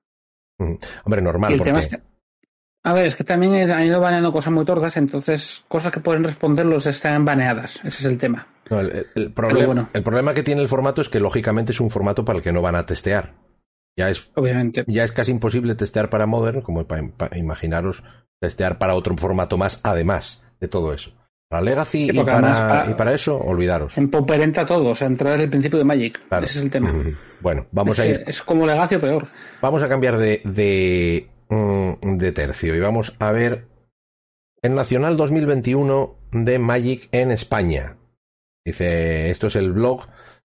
[SPEAKER 1] Hombre, normal.
[SPEAKER 2] el tema es que, a ver, es que también han ido baneando cosas muy tordas, entonces cosas que pueden responder los están baneadas. Ese es el tema.
[SPEAKER 1] El, problema, el problema que tiene el formato es que lógicamente es un formato para el que no van a testear. Ya es,
[SPEAKER 2] Obviamente.
[SPEAKER 1] Ya es casi imposible testear para Modern, como para, imaginaros testear para otro formato más, además de todo eso. Para Legacy y, para, eso, olvidaros.
[SPEAKER 2] En Pauper entra todo, o sea, entrar desde el principio de Magic. Ese es el tema.
[SPEAKER 1] Bueno, vamos a ir.
[SPEAKER 2] Es como Legacy o peor.
[SPEAKER 1] Vamos a cambiar de, de Mm, de tercio. Y vamos a ver el Nacional 2021 de Magic en España. Dice, esto es el blog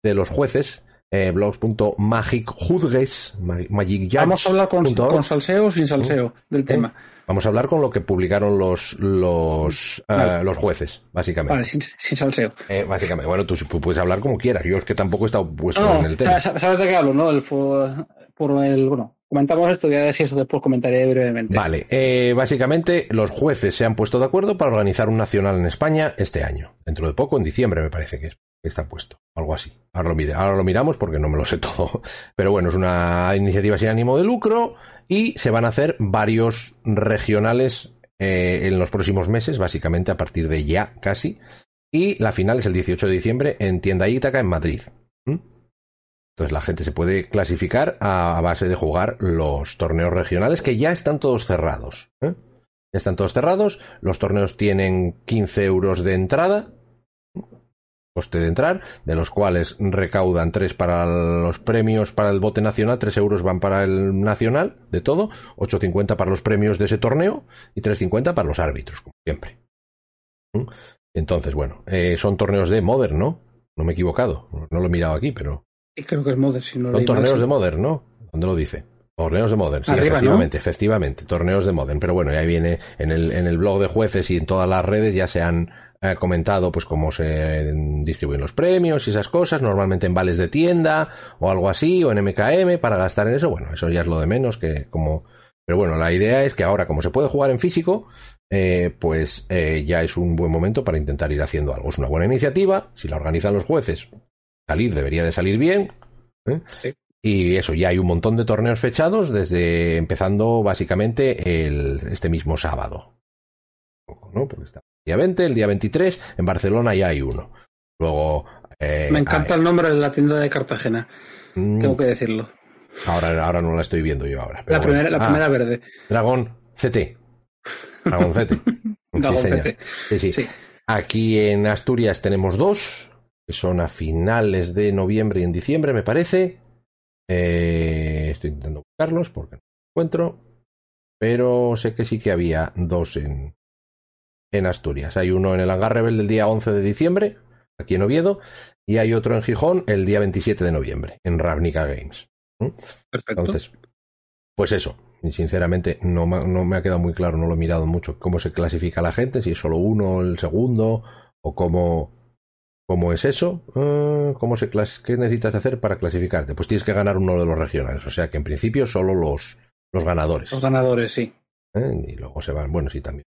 [SPEAKER 1] de los jueces, eh, blogs.magic.judges, magic
[SPEAKER 2] Vamos a hablar con, salseo o sin salseo del tema.
[SPEAKER 1] Vamos a hablar con lo que publicaron los los, eh, los jueces, básicamente.
[SPEAKER 2] Vale, sin, salseo.
[SPEAKER 1] Eh, básicamente, bueno, tú, puedes hablar como quieras. Yo es que tampoco he estado puesto en el tema.
[SPEAKER 2] ¿Sabes de qué hablo, no? El, por el, bueno, comentamos esto y eso después comentaré brevemente.
[SPEAKER 1] Vale, eh, básicamente los jueces se han puesto de acuerdo para organizar un nacional en España este año. Dentro de poco, en diciembre me parece que, está puesto, algo así. Ahora lo, mire, ahora lo miramos porque no me lo sé todo. Pero bueno, es una iniciativa sin ánimo de lucro y se van a hacer varios regionales eh, en los próximos meses, básicamente a partir de ya casi. Y la final es el 18 de diciembre en Tienda Ítaca en Madrid. Entonces la gente se puede clasificar a, base de jugar los torneos regionales que ya están todos cerrados. ¿eh? Están todos cerrados. Los torneos tienen 15 euros de entrada. Coste de entrar, de los cuales recaudan 3 para los premios para el bote nacional, 3 euros van para el nacional, de todo, 8.50 para los premios de ese torneo y 3.50 para los árbitros, como siempre. ¿Mm? Entonces, bueno, eh, son torneos de Modern, ¿no? No me he equivocado, no lo he mirado aquí, pero
[SPEAKER 2] Y creo que es Modern, si no
[SPEAKER 1] Son torneos de Modern, ¿no? ¿Dónde lo dice? Torneos de Modern, sí, efectivamente, efectivamente, torneos de Modern. Pero bueno, ya viene en el, en el blog de jueces y en todas las redes ya se han eh, comentado pues cómo se distribuyen los premios y esas cosas, normalmente en vales de tienda o algo así, o en MKM para gastar en eso. Bueno, eso ya es lo de menos que como... Pero bueno, la idea es que ahora, como se puede jugar en físico, eh, pues eh, ya es un buen momento para intentar ir haciendo algo. Es una buena iniciativa, si la organizan los jueces, salir debería de salir bien. Y eso, ya hay un montón de torneos fechados desde empezando básicamente el, este mismo sábado. ¿no? Porque está el día 20, el día 23, en Barcelona ya hay uno. Luego.
[SPEAKER 2] Eh, Me encanta el nombre de la tienda de Cartagena. Mm. Tengo que decirlo.
[SPEAKER 1] Ahora, ahora no la estoy viendo yo ahora.
[SPEAKER 2] la, primera, la primera ah, verde.
[SPEAKER 1] Dragón CT. Dragón CT.
[SPEAKER 2] Dragón CT.
[SPEAKER 1] Sí, sí. Aquí en Asturias tenemos dos, que son a finales de noviembre y en diciembre, me parece. Eh, estoy intentando buscarlos porque no los encuentro. Pero sé que sí que había dos en, en Asturias. Hay uno en el Hangar Rebel del día 11 de diciembre, aquí en Oviedo, y hay otro en Gijón el día 27 de noviembre, en Ravnica Games.
[SPEAKER 2] Perfecto.
[SPEAKER 1] Entonces, pues eso. Sinceramente, no, no me ha quedado muy claro, no lo he mirado mucho, cómo se clasifica la gente, si es solo uno, el segundo, o cómo, ¿Cómo es eso? Ah, ¿Cómo se ¿Qué necesitas hacer para clasificarte? Pues tienes que ganar uno de los regionales. O sea que en principio solo los, los ganadores.
[SPEAKER 2] Los ganadores, sí.
[SPEAKER 1] ¿Eh? Y luego se van, bueno, sí, también.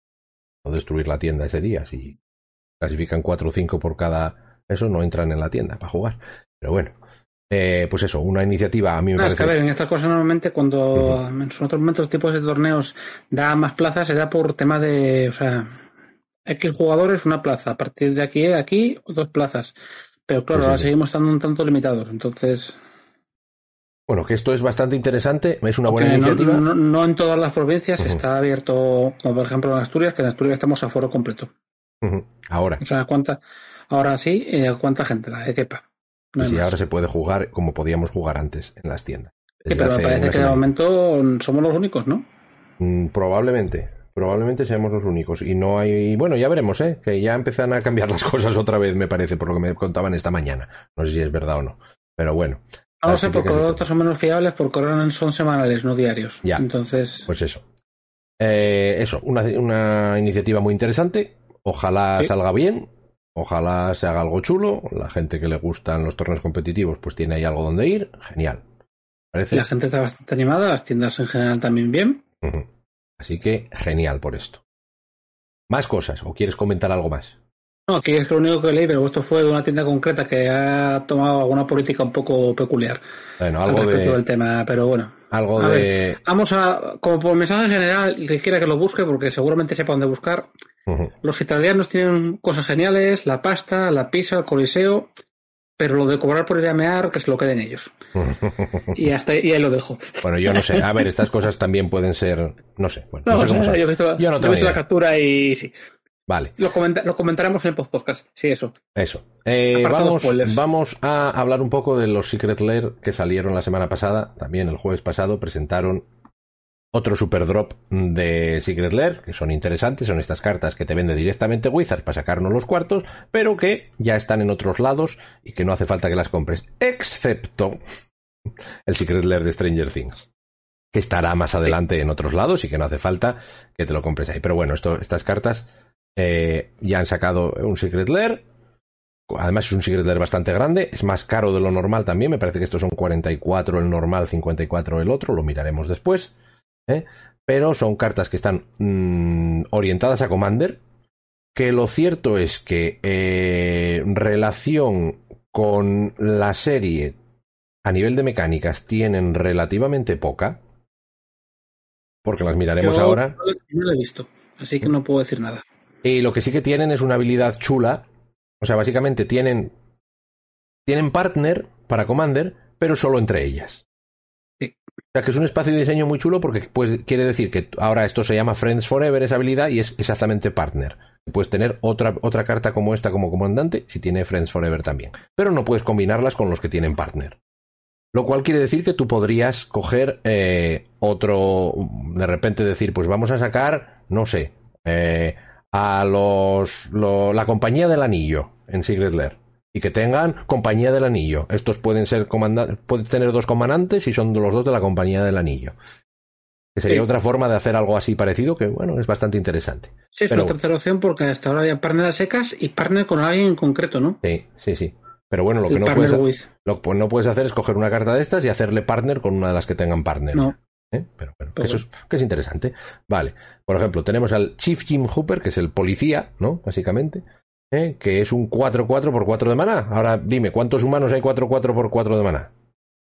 [SPEAKER 1] No destruir la tienda ese día. Si clasifican cuatro o cinco por cada. Eso no entran en la tienda para jugar. Pero bueno. Eh, pues eso, una iniciativa a mí me parece.
[SPEAKER 2] Es que a ver, en estas cosas normalmente cuando en otros momentos tipos de torneos da más plazas será por tema de, o sea, X jugadores, una plaza. A partir de aquí, aquí, dos plazas. Pero claro, ahora seguimos estando un tanto limitados. Entonces.
[SPEAKER 1] Bueno, que esto es bastante interesante, es una buena iniciativa.
[SPEAKER 2] No, en todas las provincias está abierto, como por ejemplo en Asturias, que en Asturias estamos a foro completo.
[SPEAKER 1] Ahora.
[SPEAKER 2] O sea, ¿cuánta, ahora sí, eh, ¿cuánta gente la quepa?
[SPEAKER 1] No y si ahora se puede jugar como podíamos jugar antes en las tiendas.
[SPEAKER 2] Sí, pero me parece que de momento somos los únicos, ¿no?
[SPEAKER 1] Mm, probablemente, Probablemente seamos los únicos. Y no hay. Bueno, ya veremos, ¿eh? Que ya empiezan a cambiar las cosas otra vez, me parece, por lo que me contaban esta mañana. No sé si es verdad o no. Pero bueno.
[SPEAKER 2] No lo sé, porque los otros son menos fiables, porque ahora son semanales, no diarios.
[SPEAKER 1] Ya.
[SPEAKER 2] Entonces.
[SPEAKER 1] Pues eso. Eh, eso, una, una, iniciativa muy interesante. Ojalá salga bien. Ojalá se haga algo chulo. La gente que le gustan los torneos competitivos, pues tiene ahí algo donde ir. Genial.
[SPEAKER 2] ¿Parece? La gente está bastante animada, las tiendas en general también bien.
[SPEAKER 1] Así que genial por esto. ¿Más cosas? ¿O quieres comentar algo más?
[SPEAKER 2] No, aquí es lo único que leí, pero esto fue de una tienda concreta que ha tomado alguna política un poco peculiar.
[SPEAKER 1] Bueno, algo al
[SPEAKER 2] respecto del tema, pero bueno.
[SPEAKER 1] Algo de.
[SPEAKER 2] vamos a, como por mensaje general, y que quiera que lo busque, porque seguramente sepa dónde buscar. Los italianos tienen cosas geniales, la pasta, la pizza, el coliseo, pero lo de cobrar por ir a mear, que se lo queden ellos. y hasta y ahí lo dejo.
[SPEAKER 1] Bueno, yo no sé. A ver, estas cosas también pueden ser, no sé. Bueno, no, sé cómo
[SPEAKER 2] yo he visto, yo no he visto la captura y sí.
[SPEAKER 1] Vale.
[SPEAKER 2] Lo, lo comentaremos en el post-podcast. Sí, eso.
[SPEAKER 1] Eso. Eh, vamos, vamos a hablar un poco de los Secret Lair que salieron la semana pasada. También el jueves pasado presentaron otro super drop de Secret Lair, que son interesantes, son estas cartas que te vende directamente Wizards para sacarnos los cuartos, pero que ya están en otros lados y que no hace falta que las compres, excepto el Secret Lair de Stranger Things, que estará más adelante en otros lados y que no hace falta que te lo compres ahí. Pero bueno, esto, estas cartas eh, ya han sacado un Secret Lair. Además es un Secret Lair bastante grande, es más caro de lo normal también, me parece que estos son 44 el normal, 54 el otro, lo miraremos después. ¿Eh? pero son cartas que están mm, orientadas a Commander, que lo cierto es que eh, relación con la serie a nivel de mecánicas tienen relativamente poca, porque las miraremos ahora.
[SPEAKER 2] No lo he visto, así que no puedo decir nada.
[SPEAKER 1] Y lo que sí que tienen es una habilidad chula, o sea, básicamente tienen tienen partner para Commander, pero solo entre ellas. O sea, que es un espacio de diseño muy chulo porque pues, quiere decir que ahora esto se llama Friends Forever, esa habilidad, y es exactamente partner. Puedes tener otra, otra carta como esta como comandante si tiene Friends Forever también. Pero no puedes combinarlas con los que tienen partner. Lo cual quiere decir que tú podrías coger eh, otro, de repente decir, pues vamos a sacar, no sé, eh, a los, la compañía del anillo en Secret Lair y que tengan compañía del anillo. Estos pueden ser comandantes, pueden tener dos comandantes y son los dos de la compañía del anillo. Que sería otra forma de hacer algo así parecido que, bueno, es bastante interesante.
[SPEAKER 2] Sí, es una tercera opción porque hasta ahora hay partner a secas y partner con alguien en concreto, ¿no?
[SPEAKER 1] Sí, sí, sí. Pero bueno, lo que no puedes, lo que no puedes hacer es coger una carta de estas y hacerle partner con una de las que tengan partner.
[SPEAKER 2] No.
[SPEAKER 1] ¿Eh? Pero bueno, eso es, que es interesante. Vale. Por ejemplo, tenemos al Chief Jim Hooper, que es el policía, ¿no? Básicamente. ¿Eh? Que es un 4-4 por 4 de maná. Ahora dime, ¿cuántos humanos hay 4-4 por 4 de maná?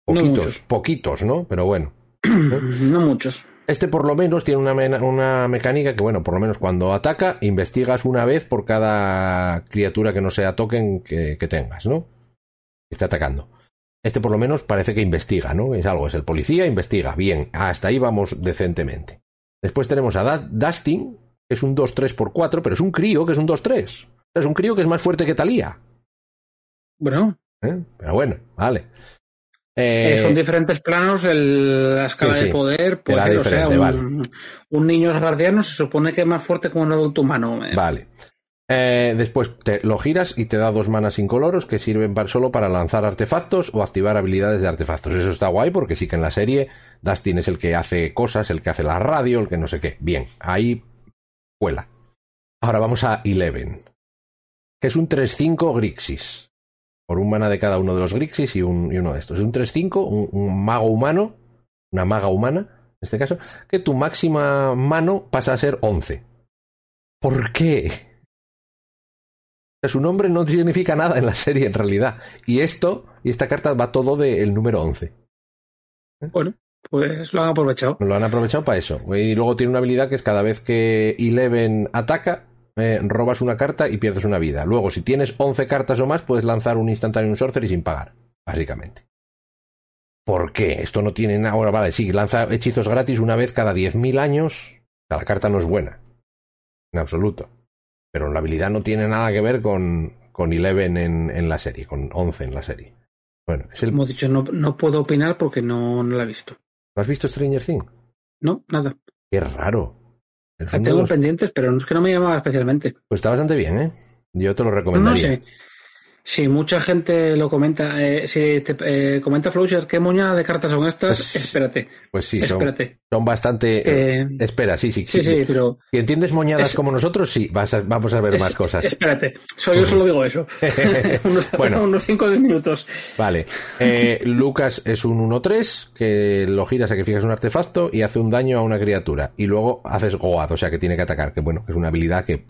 [SPEAKER 1] Poquitos, poquitos, ¿no? Pero bueno.
[SPEAKER 2] no muchos.
[SPEAKER 1] Este por lo menos tiene una, una, mecánica que, bueno, por lo menos cuando ataca, investigas una vez por cada criatura que no sea token que, tengas, ¿no? Que esté atacando. Este por lo menos parece que investiga, ¿no? Es algo, es el policía, investiga. Bien, hasta ahí vamos decentemente. Después tenemos a Dustin, que es un 2-3 por 4, pero es un crío que es un 2-3. Es un crío que es más fuerte que Talía.
[SPEAKER 2] Bueno.
[SPEAKER 1] ¿Eh? Pero bueno, vale.
[SPEAKER 2] Eh, son diferentes planos, el, la escala de poder, pues, o sea, un, un niño guardiano se supone que es más fuerte que un adulto humano.
[SPEAKER 1] Eh. Vale. Eh, después te lo giras y te da dos manas incoloros que sirven solo para lanzar artefactos o activar habilidades de artefactos. Eso está guay porque sí que en la serie Dustin es el que hace cosas, el que hace la radio, el que no sé qué. Bien, ahí cuela. Ahora vamos a Eleven, que es un 3-5 Grixis por un mana de cada uno de los Grixis y, un, y uno de estos. Es un 3-5, un, mago humano, una maga humana, en este caso, que tu máxima mano pasa a ser 11. ¿Por qué? Su nombre no significa nada en la serie en realidad. Y esto, y esta carta va todo del número 11.
[SPEAKER 2] Bueno, pues lo han aprovechado.
[SPEAKER 1] Lo han aprovechado para eso. Y luego tiene una habilidad que es cada vez que Eleven ataca, eh, robas una carta y pierdes una vida. Luego, si tienes 11 cartas o más, puedes lanzar un instantáneo un sorcery sin pagar, básicamente. ¿Por qué? Esto no tiene nada. Ahora, vale, sí, lanza hechizos gratis una vez cada 10.000 años. La carta no es buena. En absoluto. Pero la habilidad no tiene nada que ver con, con Eleven en, en la serie, con 11 en la serie. Bueno, es el...
[SPEAKER 2] Como he dicho, no, no puedo opinar porque no, no la he visto.
[SPEAKER 1] ¿No has visto Stranger Things?
[SPEAKER 2] No, nada.
[SPEAKER 1] Qué raro.
[SPEAKER 2] Tengo pendientes, pero es que no me llamaba especialmente.
[SPEAKER 1] Pues está bastante bien, ¿eh? Yo te lo recomendaría.
[SPEAKER 2] No, sé. Si mucha gente lo comenta, eh, si te eh, comenta Floucher, ¿qué moña de cartas son estas? Pues, espérate.
[SPEAKER 1] Pues sí, espérate. Son, bastante. Eh, espera, sí, sí,
[SPEAKER 2] sí. Sí, pero.
[SPEAKER 1] Si entiendes moñadas como nosotros, sí, vas vamos a ver más cosas.
[SPEAKER 2] Espérate, yo solo digo eso. bueno, unos 5 o 10 minutos.
[SPEAKER 1] Vale. Lucas es un 1-3 que lo giras a que fijas un artefacto y hace un daño a una criatura. Y luego haces Goad, o sea que tiene que atacar, que bueno, es una habilidad que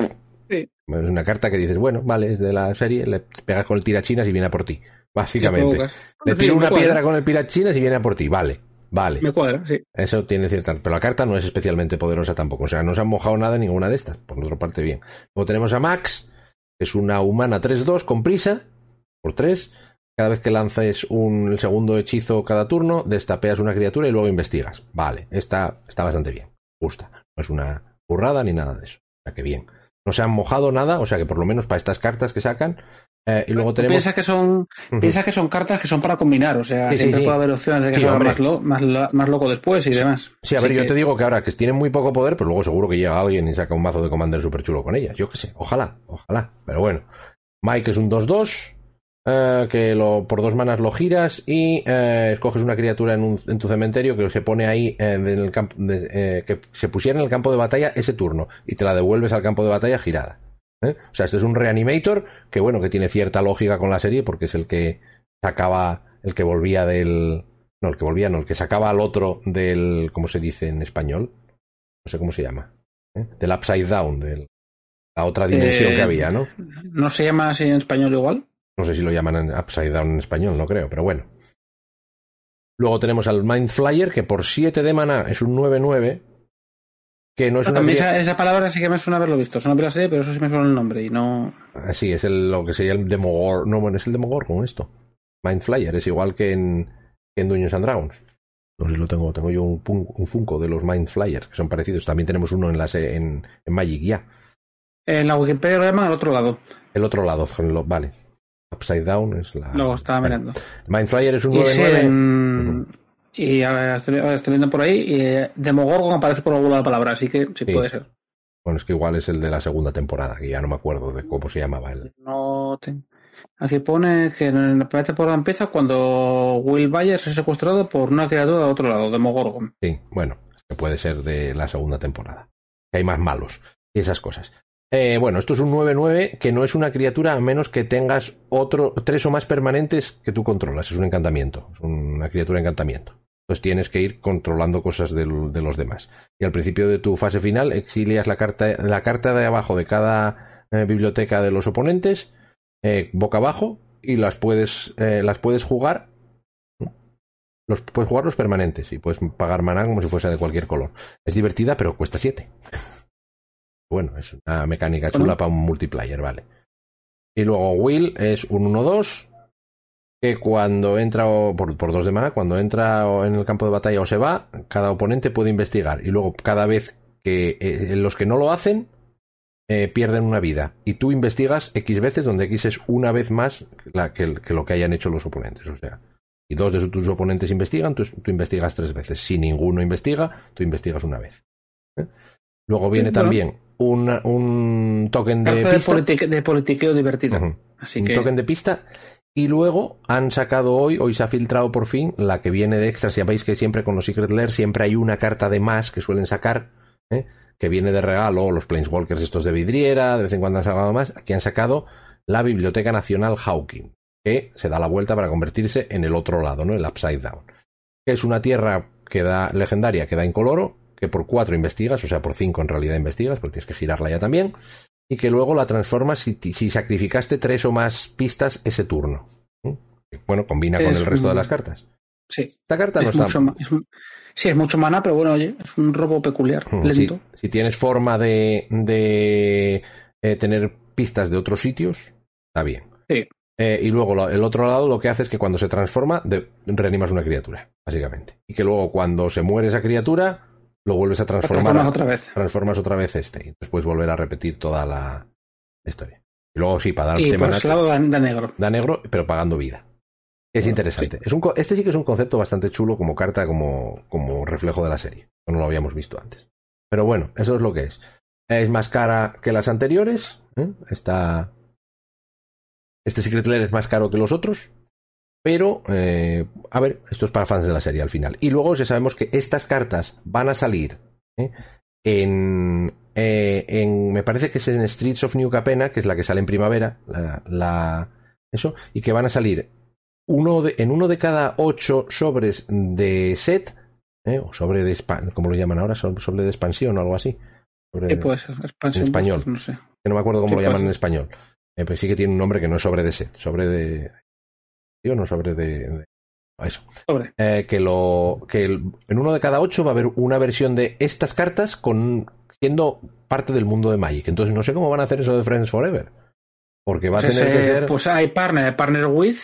[SPEAKER 1] es una carta que dices, bueno, vale, es de la serie, le pegas con el tirachinas y viene a por ti. Básicamente. Le tiro una piedra con el tirachinas y viene a por ti. Vale, vale.
[SPEAKER 2] Me cuadra, sí.
[SPEAKER 1] Eso tiene cierta. Pero la carta no es especialmente poderosa tampoco. O sea, no se han mojado nada en ninguna de estas. Por otra parte, bien. Luego tenemos a Max, que es una humana 3-2 con prisa, por 3. Cada vez que lances un, el segundo hechizo cada turno, destapeas una criatura y luego investigas. Vale, está, está bastante bien. Gusta. No es una burrada ni nada de eso. O sea que bien no se han mojado nada, o sea que por lo menos para estas cartas que sacan. Eh, y luego tenemos.
[SPEAKER 2] Piensa que son, piensa que son cartas que son para combinar, o sea, siempre puede haber opciones de que sea más, más, loco después y demás.
[SPEAKER 1] Sí, a ver, yo te digo que ahora que tienen muy poco poder, pero luego seguro que llega alguien y saca un mazo de Commander súper chulo con ellas. Yo qué sé, ojalá, ojalá. Pero bueno, Mike es un 2-2. Eh, que lo, por dos manas lo giras y eh, escoges una criatura en, en, tu cementerio que se pone ahí eh, en el campo que se pusiera en el campo de batalla ese turno y te la devuelves al campo de batalla girada. O sea, este es un reanimator que bueno, que tiene cierta lógica con la serie porque es el que sacaba, el que volvía del... No, el que volvía, no, el que sacaba al otro del... ¿Cómo se dice en español? No sé cómo se llama. Del upside down, de la otra dimensión que había, ¿no?
[SPEAKER 2] ¿No se llama así en español igual?
[SPEAKER 1] No sé si lo llaman Upside Down en español, no creo, pero bueno. Luego tenemos al Mind Flyer, que por 7 de mana es un 9-9. Que no es
[SPEAKER 2] una esa, palabra sí que me suena haberlo visto. Suena la serie, pero eso sí me suena el nombre y no.
[SPEAKER 1] Ah, sí, es lo que sería el Demogor. No, bueno, es el Demogor con esto. Mind Flyer, es igual que en, en Dungeons and Dragons. No sé si lo tengo. Tengo yo un, un Funko de los Mind Flyers, que son parecidos. También tenemos uno en, la, en, en Magic ya.
[SPEAKER 2] En la Wikipedia lo llaman al otro lado.
[SPEAKER 1] El otro lado, vale. Upside Down es la.
[SPEAKER 2] Lo estaba mirando.
[SPEAKER 1] Mindflyer es un 9-9.
[SPEAKER 2] Y ahora estoy, viendo por ahí. Y eh, Demogorgon aparece por alguna palabra, así que sí, puede ser.
[SPEAKER 1] Bueno, es que igual es el de la segunda temporada, que ya no me acuerdo de cómo se llamaba él.
[SPEAKER 2] No tengo. Aquí pone que en la primera temporada empieza cuando Will Byers es secuestrado por una criatura de otro lado, de Mogorgon.
[SPEAKER 1] Sí, bueno, que puede ser de la segunda temporada. Que hay más malos y esas cosas. Eh, bueno, esto es un 9-9 que no es una criatura a menos que tengas otro, tres o más permanentes que tú controlas. Es un encantamiento, es una criatura encantamiento. Entonces tienes que ir controlando cosas de, los demás. Y al principio de tu fase final exilias la carta, la carta de abajo de cada eh, biblioteca de los oponentes, eh, boca abajo, y las puedes, las puedes jugar. Los, puedes jugar los permanentes y puedes pagar mana como si fuese de cualquier color. Es divertida, pero cuesta 7. Bueno, es una mecánica chula para un multiplayer, vale. Y luego Will es un 1-2 que cuando entra por, por dos de mana, cuando entra en el campo de batalla o se va, cada oponente puede investigar. Y luego cada vez que eh, los que no lo hacen eh, pierden una vida. Y tú investigas X veces, donde X es una vez más la, que, lo que hayan hecho los oponentes. O sea, y dos de tus oponentes investigan, tú, tú investigas tres veces. Si ninguno investiga, tú investigas una vez. ¿Eh? Luego viene también un, token de pista.
[SPEAKER 2] De, politiqueo divertido. Así
[SPEAKER 1] un token de pista. Y luego han sacado hoy, hoy se ha filtrado por fin, la que viene de extra. Si veis que siempre con los Secret Lair siempre hay una carta de más que suelen sacar, ¿eh? que viene de regalo, los Planeswalkers estos de vidriera, de vez en cuando han sacado más. Aquí han sacado la Biblioteca Nacional Hawking, que se da la vuelta para convertirse en el otro lado, ¿no? El Upside Down. Que es una tierra que da legendaria, que da incoloro, que por cuatro investigas, o sea, por cinco en realidad investigas, porque tienes que girarla ya también, y que luego la transformas si, sacrificaste tres o más pistas ese turno. Bueno, combina con el resto de las cartas.
[SPEAKER 2] Sí.
[SPEAKER 1] Esta carta no está.
[SPEAKER 2] sí, es mucho mana, pero bueno, oye, es un robo peculiar, lento.
[SPEAKER 1] Si, tienes forma de, de eh, tener pistas de otros sitios, está bien.
[SPEAKER 2] Sí.
[SPEAKER 1] Eh, y luego el otro lado lo que hace es que cuando se transforma, reanimas una criatura, básicamente. Y que luego cuando se muere esa criatura, lo vuelves a transformar.
[SPEAKER 2] Transformas otra vez.
[SPEAKER 1] Transformas otra vez este. Y después volver a repetir toda la historia. Y luego sí, para dar
[SPEAKER 2] y por ese lado da, negro.
[SPEAKER 1] Da negro, pero pagando vida. Es interesante. Es un, este sí que es un concepto bastante chulo como carta, como, como reflejo de la serie. No lo habíamos visto antes. Pero bueno, eso es lo que es. Es más cara que las anteriores. ¿eh? Está. Este Secret Lair es más caro que los otros. Pero, eh, a ver, esto es para fans de la serie al final. Y luego ya sabemos que estas cartas van a salir ¿eh? en, eh, en, me parece que es en Streets of New Capena, que es la que sale en primavera, la, eso, y que van a salir uno de, en uno de cada ocho sobres de set, o sobre de, como lo llaman ahora, sobre de expansión o algo así.
[SPEAKER 2] ¿Qué puede ser? Expansión,
[SPEAKER 1] en español.
[SPEAKER 2] no sé.
[SPEAKER 1] Que no me acuerdo cómo lo llaman en español. pero sí que tiene un nombre que no es sobre de set, sobre de no sobre de, eso. Eh, que lo que en uno de cada ocho va a haber una versión de estas cartas con siendo parte del mundo de Magic. Entonces no sé cómo van a hacer eso de Friends Forever. Porque va a pues tener que ser.
[SPEAKER 2] Pues hay partner, partner with.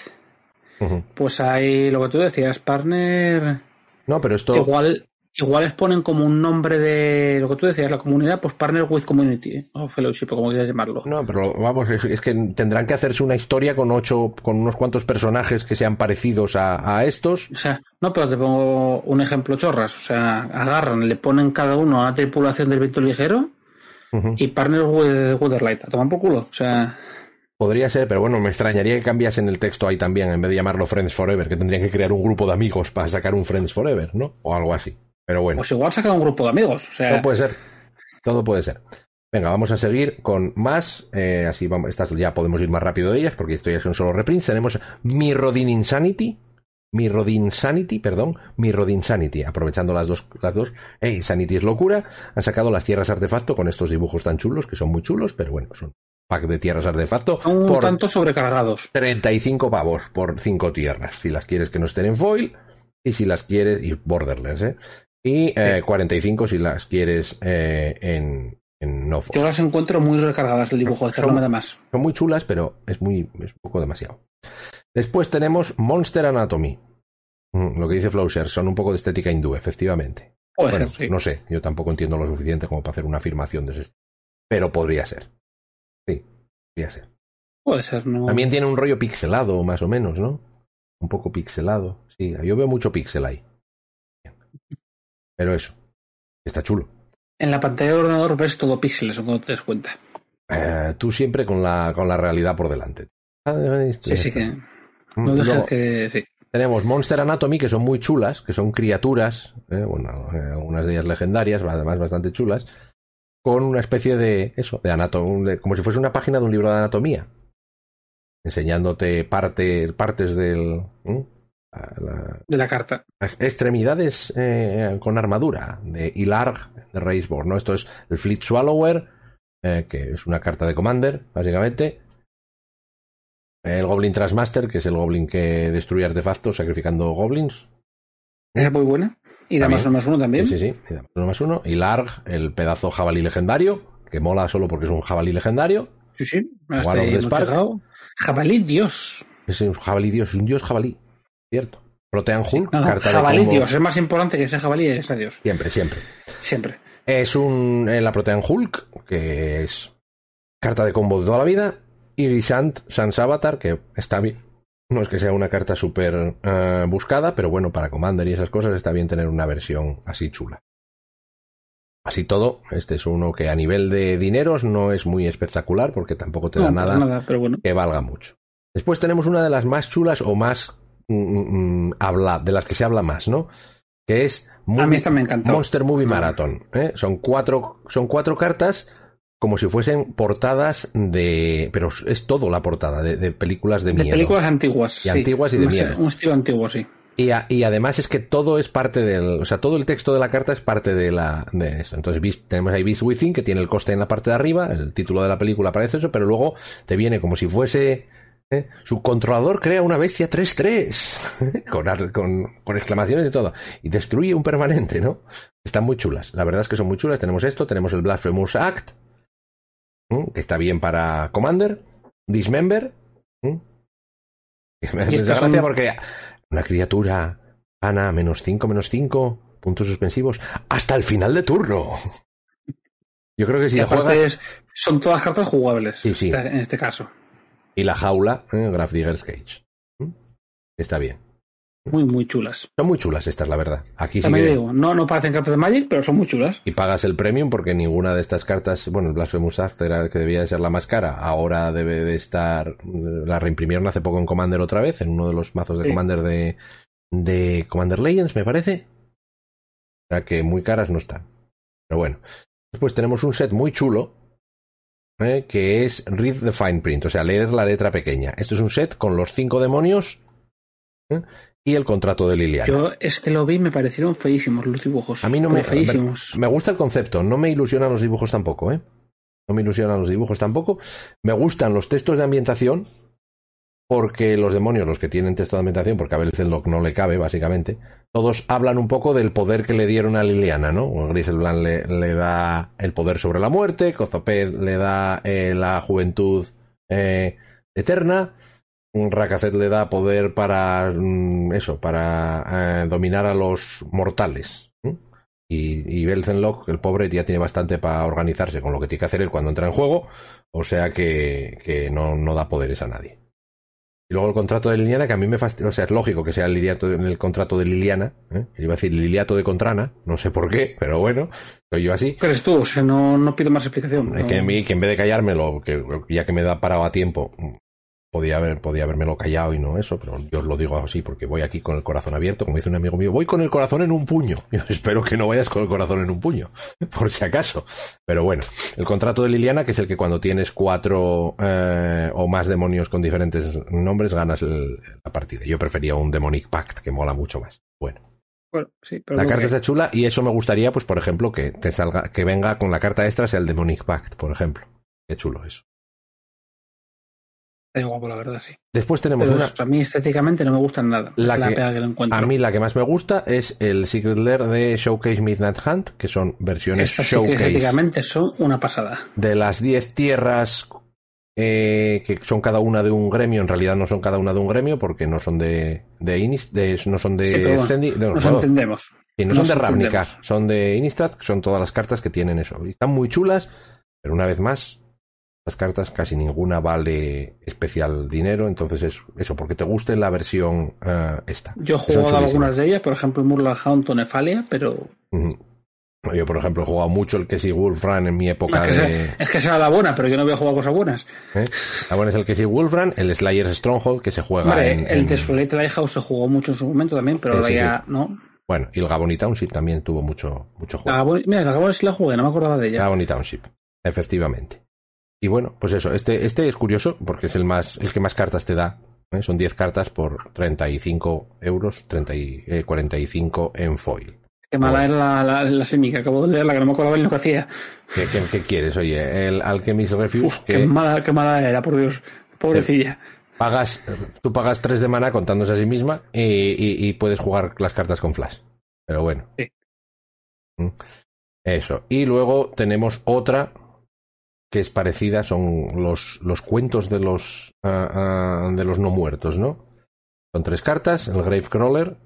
[SPEAKER 2] Pues hay lo que tú decías, partner.
[SPEAKER 1] No, pero esto.
[SPEAKER 2] Igual, Igual les ponen como un nombre de lo que tú decías, la comunidad, pues Partner with Community, o Fellowship, o como quieras llamarlo.
[SPEAKER 1] No, pero vamos, es, que tendrán que hacerse una historia con ocho, con unos cuantos personajes que sean parecidos a, estos.
[SPEAKER 2] O sea, no, pero te pongo un ejemplo chorras. O sea, agarran, le ponen cada uno a una tripulación del viento ligero y Partner with Waterlight. A tomar por culo. O sea.
[SPEAKER 1] Podría ser, pero bueno, me extrañaría que cambiasen el texto ahí también, en vez de llamarlo Friends Forever, que tendrían que crear un grupo de amigos para sacar un Friends Forever, ¿no? O algo así. Pero bueno.
[SPEAKER 2] Pues igual saca un grupo de amigos. O sea...
[SPEAKER 1] Todo puede ser. Todo puede ser. Venga, vamos a seguir con más. Eh, así vamos, estas ya podemos ir más rápido de ellas, porque esto ya es un solo reprints. Tenemos Mirrodin Insanity. Mirrodin Insanity, perdón. Mirrodin Insanity. Aprovechando las dos. Las dos. Hey, Sanity es locura. Han sacado las tierras artefacto con estos dibujos tan chulos, que son muy chulos, pero bueno, son pack de tierras artefacto.
[SPEAKER 2] Un por tanto sobrecargados.
[SPEAKER 1] 35 pavos por 5 tierras. Si las quieres que no estén en foil. Y si las quieres. Y borderless, ¿eh? Y 45 eh, si las quieres eh, en, en no
[SPEAKER 2] Yo las encuentro muy recargadas el dibujo, de son, más.
[SPEAKER 1] Son muy chulas, pero es muy es un poco demasiado. Después tenemos Monster Anatomy. Mm, lo que dice Flowser, son un poco de estética hindú, efectivamente. bueno, no sé, yo tampoco entiendo lo suficiente como para hacer una afirmación de ese Pero podría ser. Sí, podría ser.
[SPEAKER 2] Puede ser, ¿no?
[SPEAKER 1] También tiene un rollo pixelado, más o menos, ¿no? Un poco pixelado. Sí, yo veo mucho pixel ahí. Pero eso, está chulo.
[SPEAKER 2] En la pantalla del ordenador ves todo píxeles cuando te des cuenta.
[SPEAKER 1] Eh, tú siempre con la, con la realidad por delante.
[SPEAKER 2] Sí, sí que. No deja que. Sí.
[SPEAKER 1] Tenemos Monster Anatomy, que son muy chulas, que son criaturas, eh, bueno, eh, algunas de ellas legendarias, además bastante chulas, con una especie de eso, de anatomía, como si fuese una página de un libro de anatomía, enseñándote parte, partes del.
[SPEAKER 2] De la carta.
[SPEAKER 1] Extremidades eh, con armadura, de Ilarg, de Reisborn, ¿no? Esto es el Fleet Swallower, que es una carta de Commander, básicamente el Goblin Trasmaster, que es el Goblin que destruye artefactos sacrificando goblins.
[SPEAKER 2] Es muy buena. Y da más uno más uno también.
[SPEAKER 1] Sí, sí, Y da más uno más uno. Y Larg, el pedazo jabalí legendario, que mola solo porque es un jabalí legendario.
[SPEAKER 2] Sí, sí. Jabalí Dios.
[SPEAKER 1] Es un jabalí Dios, es un Dios jabalí. Cierto. Protean Hulk.
[SPEAKER 2] jabalí Dios, es más importante que ese jabalí ese Dios.
[SPEAKER 1] Siempre, siempre.
[SPEAKER 2] Siempre.
[SPEAKER 1] Es un. Eh, la Protean Hulk, que es carta de combo de toda la vida y Shant Sans Avatar, que está bien. No es que sea una carta súper eh, buscada, pero bueno, para Commander y esas cosas está bien tener una versión así chula. Así todo, este es uno que a nivel de dineros no es muy espectacular porque tampoco te da nada, que valga mucho. Después tenemos una de las más chulas o más mm, mm, mm, habla, de las que se habla más, ¿no? Que es
[SPEAKER 2] a mí esta me encantó.
[SPEAKER 1] Monster Movie Marathon. ¿eh? Son, cuatro, son cuatro cartas como si fuesen portadas de. Pero es todo la portada, de, películas de, miedo.
[SPEAKER 2] De películas antiguas.
[SPEAKER 1] Y antiguas y de miedo.
[SPEAKER 2] Un estilo antiguo, sí.
[SPEAKER 1] Y, y, además es que todo es parte del. O sea, todo el texto de la carta es parte de la. de eso. Entonces tenemos ahí Beast Within, que tiene el coste en la parte de arriba, el título de la película aparece eso, pero luego te viene como si fuese. ¿Eh? Su controlador crea una bestia 3-3 con, con, con, exclamaciones y todo. Y destruye un permanente, ¿no? Están muy chulas. La verdad es que son muy chulas. Tenemos esto, tenemos el Blasphemous Act, que está bien para Commander, Dismember. Me hace gracia porque una criatura gana menos 5, menos 5, puntos suspensivos, hasta el final de turno. Yo creo que si juegas...
[SPEAKER 2] son todas cartas jugables en este caso.
[SPEAKER 1] Y la jaula, ¿eh? Graf Digger's Cage. Está bien.
[SPEAKER 2] Muy, muy chulas.
[SPEAKER 1] Son muy chulas estas, la verdad. Aquí
[SPEAKER 2] sí digo, no, no parecen cartas de Magic, pero son muy chulas.
[SPEAKER 1] Y pagas el premium porque ninguna de estas cartas, bueno, el Blasphemous Act era que debía de ser la más cara, ahora debe de estar, la reimprimieron hace poco en Commander otra vez, en uno de los mazos de Commander de, de Commander Legends, me parece. O sea que muy caras no están. Pero bueno. Después tenemos un set muy chulo, ¿eh? que es Read the Fine Print, o sea, leer la letra pequeña. Esto es un set con los cinco demonios ¿eh? y el contrato de Liliana.
[SPEAKER 2] Yo este lo vi y me parecieron feísimos los dibujos.
[SPEAKER 1] A mí no me, feísimos. me gusta el concepto, no me ilusionan los dibujos tampoco, ¿eh? No me ilusionan los dibujos tampoco. Me gustan los textos de ambientación, porque los demonios, los que tienen ambientación, porque a Belzenlock no le cabe, básicamente, todos hablan un poco del poder que le dieron a Liliana, ¿no? Griselblan le, da el poder sobre la muerte, Kozoped le da eh, la juventud eh, eterna, Rakazet le da poder para mm, eso, para eh, dominar a los mortales. Y, y Belzenlock, el pobre, ya tiene bastante para organizarse con lo que tiene que hacer él cuando entra en juego, o sea que, no da poderes a nadie. Y luego el contrato de Liliana, que a mí me fastidia, o sea, es lógico que sea el, liliato, en el contrato de Liliana, ¿eh? iba a decir Liliato de Contrana, no sé por qué, pero bueno, soy yo así.
[SPEAKER 2] Pero es tú, o sea, no, no pido más explicación.
[SPEAKER 1] Que, a mí, que en vez de callármelo, que ya que me da parado a tiempo, podía, haber, podía habérmelo callado y no eso, pero yo os lo digo así porque voy aquí con el corazón abierto, como dice un amigo mío, voy con el corazón en un puño. Yo espero que no vayas con el corazón en un puño, por si acaso. Pero bueno, el contrato de Liliana, que es el que cuando tienes cuatro eh, o más demonios con diferentes nombres ganas la partida. Yo prefería un Demonic Pact, que mola mucho más. Bueno.
[SPEAKER 2] Bueno, sí,
[SPEAKER 1] la carta está chula y eso me gustaría, pues por ejemplo, que te salga, que venga con la carta extra sea el Demonic Pact, por ejemplo. Qué chulo eso.
[SPEAKER 2] Es guapo, la verdad, sí.
[SPEAKER 1] Después tenemos una.
[SPEAKER 2] A mí estéticamente no me gustan nada.
[SPEAKER 1] La, que, A mí la que más me gusta es el Secret Lair de Showcase Midnight Hunt, que son versiones Showcase.
[SPEAKER 2] estéticamente son una pasada.
[SPEAKER 1] De las 10 tierras eh, que son cada una de un gremio, en realidad no son cada una de un gremio porque no son de, de, Inis, de no son de,
[SPEAKER 2] nos entendemos.
[SPEAKER 1] Y no son de Ravnica, son de Innistrad, son todas las cartas que tienen eso. Y están muy chulas, pero una vez más, las cartas casi ninguna vale especial dinero, entonces es eso, porque te guste la versión uh, esta.
[SPEAKER 2] Yo he jugado algunas de ellas, por ejemplo Murloc Hound o Nefalia, pero
[SPEAKER 1] Yo, por ejemplo, he jugado mucho el Kessie Wolfram en mi época
[SPEAKER 2] es que
[SPEAKER 1] de...
[SPEAKER 2] Sea, es que sea la buena, pero yo no había jugado cosas buenas.
[SPEAKER 1] ¿Eh? La buena es el Kessie Wolfram, el Slayer Stronghold, que se juega en...
[SPEAKER 2] El
[SPEAKER 1] en...
[SPEAKER 2] de Soleil Lighthouse se jugó mucho en su momento también, pero ahora
[SPEAKER 1] sí,
[SPEAKER 2] ya
[SPEAKER 1] sí.
[SPEAKER 2] no.
[SPEAKER 1] Bueno, y el Gabony Township también tuvo mucho, mucho juego.
[SPEAKER 2] La Gabon, mira, la Gabon sí la jugué, no me acordaba de ella.
[SPEAKER 1] Township, efectivamente. Y bueno, pues eso, este, este es curioso porque es el más, el que más cartas te da. ¿eh? Son 10 cartas por 35 euros, 30 y, eh, 45 en foil.
[SPEAKER 2] Qué mala era la, la, la semi, que acabo de leerla, que no me acordaba ni lo que hacía.
[SPEAKER 1] ¿Qué, qué, qué quieres? Oye, el Alchemist Refuse,
[SPEAKER 2] Uf,
[SPEAKER 1] que
[SPEAKER 2] qué mala, qué mala era, por Dios. Pobrecilla.
[SPEAKER 1] pagas, tú pagas 3 de mana contándose a sí misma y, y- y puedes jugar las cartas con flash. Pero bueno.
[SPEAKER 2] Sí.
[SPEAKER 1] Mm. Eso. Y luego tenemos otra que es parecida, son los, los cuentos de los, ah, de los no muertos, ¿no? Son tres cartas, el Gravecrawler,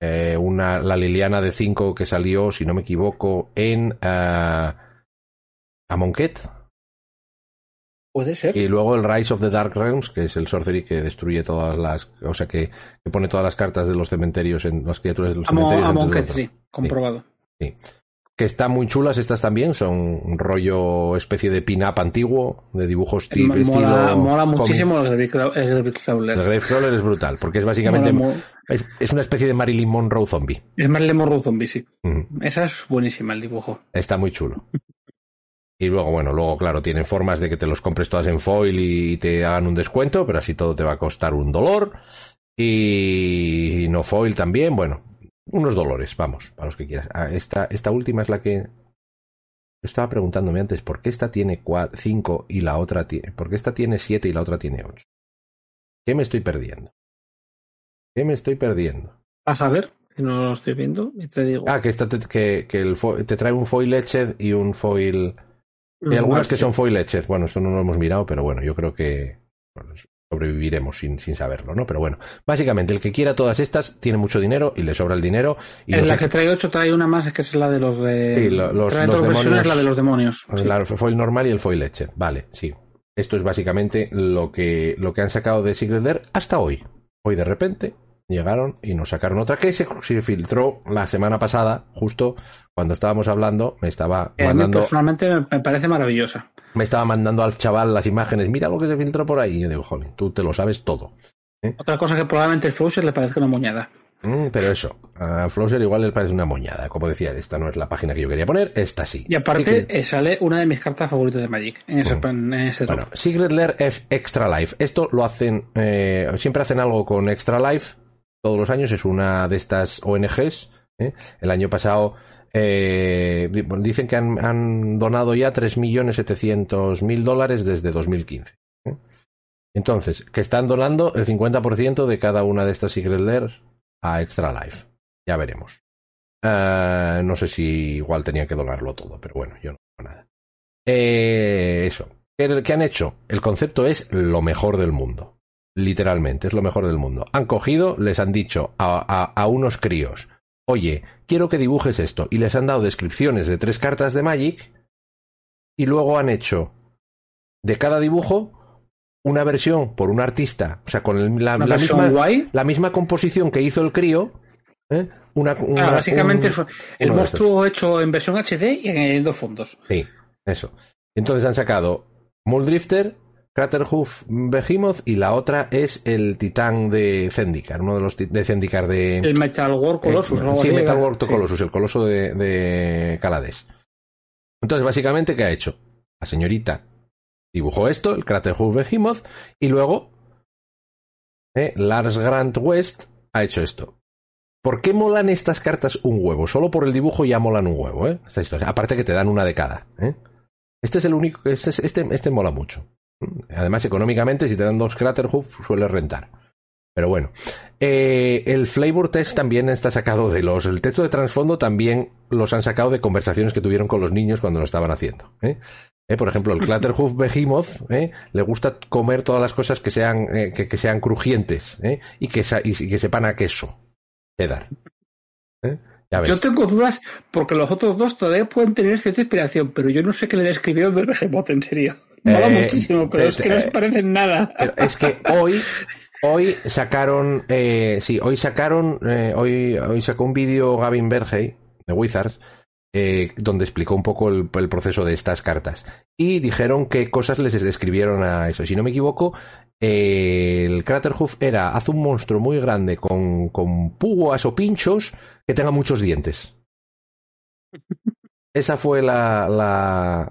[SPEAKER 1] eh, una, la Liliana de 5 que salió, si no me equivoco, en ah, Amonkhet,
[SPEAKER 2] Puede ser.
[SPEAKER 1] y luego el Rise of the Dark Realms, que es el sorcery que destruye todas las. O sea, que, que pone todas las cartas de los cementerios, en las criaturas de los
[SPEAKER 2] Amo,
[SPEAKER 1] cementerios.
[SPEAKER 2] Amon
[SPEAKER 1] dentro del
[SPEAKER 2] Ket,
[SPEAKER 1] otro.
[SPEAKER 2] sí, comprobado.
[SPEAKER 1] Que están muy chulas estas también, son un rollo especie de pin-up antiguo, de dibujos tipo estilo.
[SPEAKER 2] mola, mola muchísimo el Gravecrawler. El
[SPEAKER 1] El
[SPEAKER 2] Gravecrawler.
[SPEAKER 1] Gravecrawler es brutal, porque es básicamente.
[SPEAKER 2] Mola
[SPEAKER 1] Es, es una especie de Marilyn Monroe zombie.
[SPEAKER 2] Es Marilyn Monroe Zombie, sí. Esa es buenísima el dibujo.
[SPEAKER 1] Está muy chulo. Y luego, bueno, luego, claro, tienen formas de que te los compres todas en foil y te hagan un descuento, pero así todo te va a costar un dolor. Y no foil también, bueno, unos dolores, vamos, para los que quieras. Ah, esta, esta última es la que. Estaba preguntándome antes, ¿por qué esta tiene 5 y la otra tiene. ¿Por qué esta tiene 7 y la otra tiene 8? ¿Qué me estoy perdiendo? ¿Qué me estoy perdiendo?
[SPEAKER 2] Vas a ver, que no lo estoy viendo, y te digo.
[SPEAKER 1] Ah, que, esta te, que, que el fo- te trae un foil etched y un foil. Hay algunas que son foil etched. Bueno, esto no lo hemos mirado, pero bueno, yo creo que bueno, sobreviviremos sin, sin saberlo, ¿no? Pero bueno, básicamente el que quiera todas estas tiene mucho dinero y le sobra el dinero. Y
[SPEAKER 2] En
[SPEAKER 1] no
[SPEAKER 2] la
[SPEAKER 1] sé-
[SPEAKER 2] que trae 8 trae una más, es que es la de los de.
[SPEAKER 1] Sí, lo- los-
[SPEAKER 2] trae
[SPEAKER 1] los
[SPEAKER 2] dos versiones,
[SPEAKER 1] demonios-
[SPEAKER 2] la de los demonios. sí.
[SPEAKER 1] la foil normal y el foil etched. Vale, sí. Esto es básicamente lo que, lo que han sacado de Secret Lair hasta hoy. Hoy de repente llegaron y nos sacaron otra que se, se filtró la semana pasada, justo cuando estábamos hablando, me estaba
[SPEAKER 2] Eh,
[SPEAKER 1] mandando.
[SPEAKER 2] personalmente me, parece maravillosa.
[SPEAKER 1] me estaba mandando al chaval las imágenes, mira lo que se filtró por ahí. Y yo digo, joder, tú te lo sabes todo.
[SPEAKER 2] Otra cosa que probablemente el Flusher le parezca una moñada.
[SPEAKER 1] Mm, pero eso, a Flosser igual le parece una moñada. Como decía, esta no es la página que yo quería poner, esta sí.
[SPEAKER 2] Y aparte,
[SPEAKER 1] Secret-
[SPEAKER 2] eh, sale una de mis cartas favoritas de Magic en ese,
[SPEAKER 1] Mm.
[SPEAKER 2] en ese.
[SPEAKER 1] Bueno, Secret Lair es Extra Life. Esto lo hacen, eh, siempre hacen algo con Extra Life. Todos los años es una de estas ONGs. ¿eh? El año pasado eh, dicen que han, donado ya 3.700.000 dólares desde 2015. ¿eh? Entonces, que están donando el 50% de cada una de estas Secret Lairs a Extra Life. Ya veremos. Eh, no sé si igual tenían que donarlo todo, pero bueno, yo no digo nada. Eso. ¿Qué, qué han hecho? El concepto es lo mejor del mundo. Literalmente, es lo mejor del mundo. Han cogido, les han dicho a, a- a unos críos, oye, quiero que dibujes esto, y les han dado descripciones de tres cartas de Magic, y luego han hecho de cada dibujo una versión por un artista, o sea, con el- la, misma,
[SPEAKER 2] guay.
[SPEAKER 1] la misma composición que hizo el crío, ¿eh? una,
[SPEAKER 2] Ah, básicamente
[SPEAKER 1] un-
[SPEAKER 2] el monstruo hecho en versión HD y en dos fondos.
[SPEAKER 1] Sí, eso. Entonces han sacado Muldrifter, Craterhoof Behemoth y la otra es el titán de Zendikar, uno de los de Zendikar de...
[SPEAKER 2] El Metal War Colossus.
[SPEAKER 1] Eh, sí, Metal
[SPEAKER 2] Sí.
[SPEAKER 1] Colossus, el coloso de, de Calades. Entonces, básicamente, ¿qué ha hecho? La señorita dibujó esto, el Craterhoof Behemoth, y luego eh, Lars Grant West ha hecho esto. ¿Por qué molan estas cartas un huevo? Solo por el dibujo ya molan un huevo, ¿eh? Esta historia. Aparte que te dan una de cada, ¿eh? Este es el único que este, es- este, este mola mucho. Además, económicamente, si te dan dos Craterhoof, suele rentar. Pero bueno. Eh, el flavor test también está sacado de los. El texto de trasfondo también los han sacado de conversaciones que tuvieron con los niños cuando lo estaban haciendo. ¿eh? Eh, por ejemplo, el Clatterhoof Behemoth ¿eh? le gusta comer todas las cosas que sean, que, que sean crujientes y, que, sepan a queso. Cheddar. Ya ves.
[SPEAKER 2] Yo tengo dudas porque los otros dos todavía pueden tener cierta inspiración, pero yo no sé qué le describieron del Behemoth, en serio. Mola
[SPEAKER 1] Eh,
[SPEAKER 2] muchísimo, pero
[SPEAKER 1] te-
[SPEAKER 2] es que no
[SPEAKER 1] te-
[SPEAKER 2] se parecen nada.
[SPEAKER 1] Pero es que hoy, hoy sacaron, eh, sí, hoy sacaron, eh, hoy, hoy sacó un vídeo Gavin Bergey Wizards, eh, donde explicó un poco el, proceso de estas cartas. Y dijeron qué cosas les describieron a eso. Si no me equivoco, eh, el Craterhoof era, haz un monstruo muy grande con, con púas o pinchos que tenga muchos dientes. Esa fue la,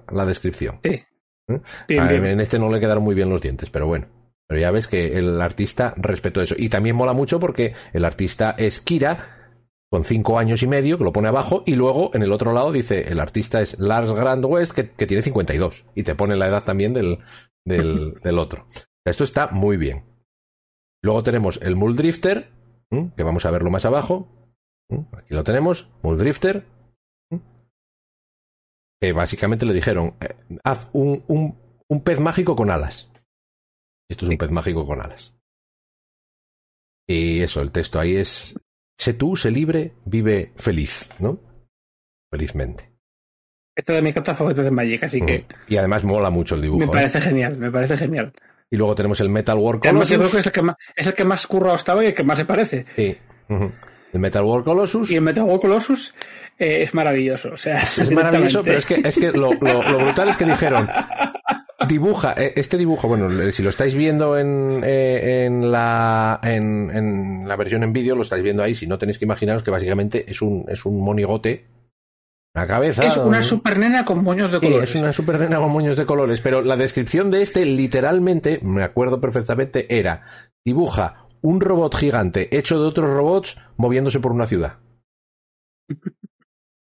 [SPEAKER 1] la, descripción.
[SPEAKER 2] Sí.
[SPEAKER 1] ¿Eh? En este no le quedaron muy bien los dientes, pero bueno. Pero ya ves que el artista respetó eso. Y también mola mucho porque el artista es Kira, con cinco años y medio, que lo pone abajo, y luego en el otro lado dice, el artista es Lars Grand West, que, que tiene 52. Y te pone la edad también del, del, del otro. Esto está muy bien. Luego tenemos el Muldrifter, que vamos a verlo más abajo. Aquí lo tenemos, Muldrifter, que básicamente le dijeron, eh, haz un, un, un, pez mágico con alas. Esto es un pez mágico con alas. Y eso, el texto ahí es, sé tú, sé libre, vive feliz, ¿no? Felizmente.
[SPEAKER 2] Esto de mis cartas favoritas de Magic, así que...
[SPEAKER 1] Y además mola mucho el dibujo.
[SPEAKER 2] Me parece ¿eh? genial, me parece genial.
[SPEAKER 1] Y luego tenemos el Metal War
[SPEAKER 2] Colossus. Yo creo que es el que más, es el que más currado estaba y el que más se parece.
[SPEAKER 1] Sí. El Metal War Colossus.
[SPEAKER 2] Y el Metal War Colossus eh, es maravilloso. O sea,
[SPEAKER 1] es, maravilloso, pero es que, es que lo, brutal es que dijeron. Dibuja, eh, este dibujo, bueno, si lo estáis viendo en, eh, en, la, en, en, la versión en vídeo, lo estáis viendo ahí, si no tenéis que imaginaros que básicamente es un, es un monigote la cabeza.
[SPEAKER 2] Es una super nena con moños de colores.
[SPEAKER 1] es una super nena con moños de colores. Pero la descripción de este, literalmente, me acuerdo perfectamente, era: dibuja un robot gigante hecho de otros robots moviéndose por una ciudad.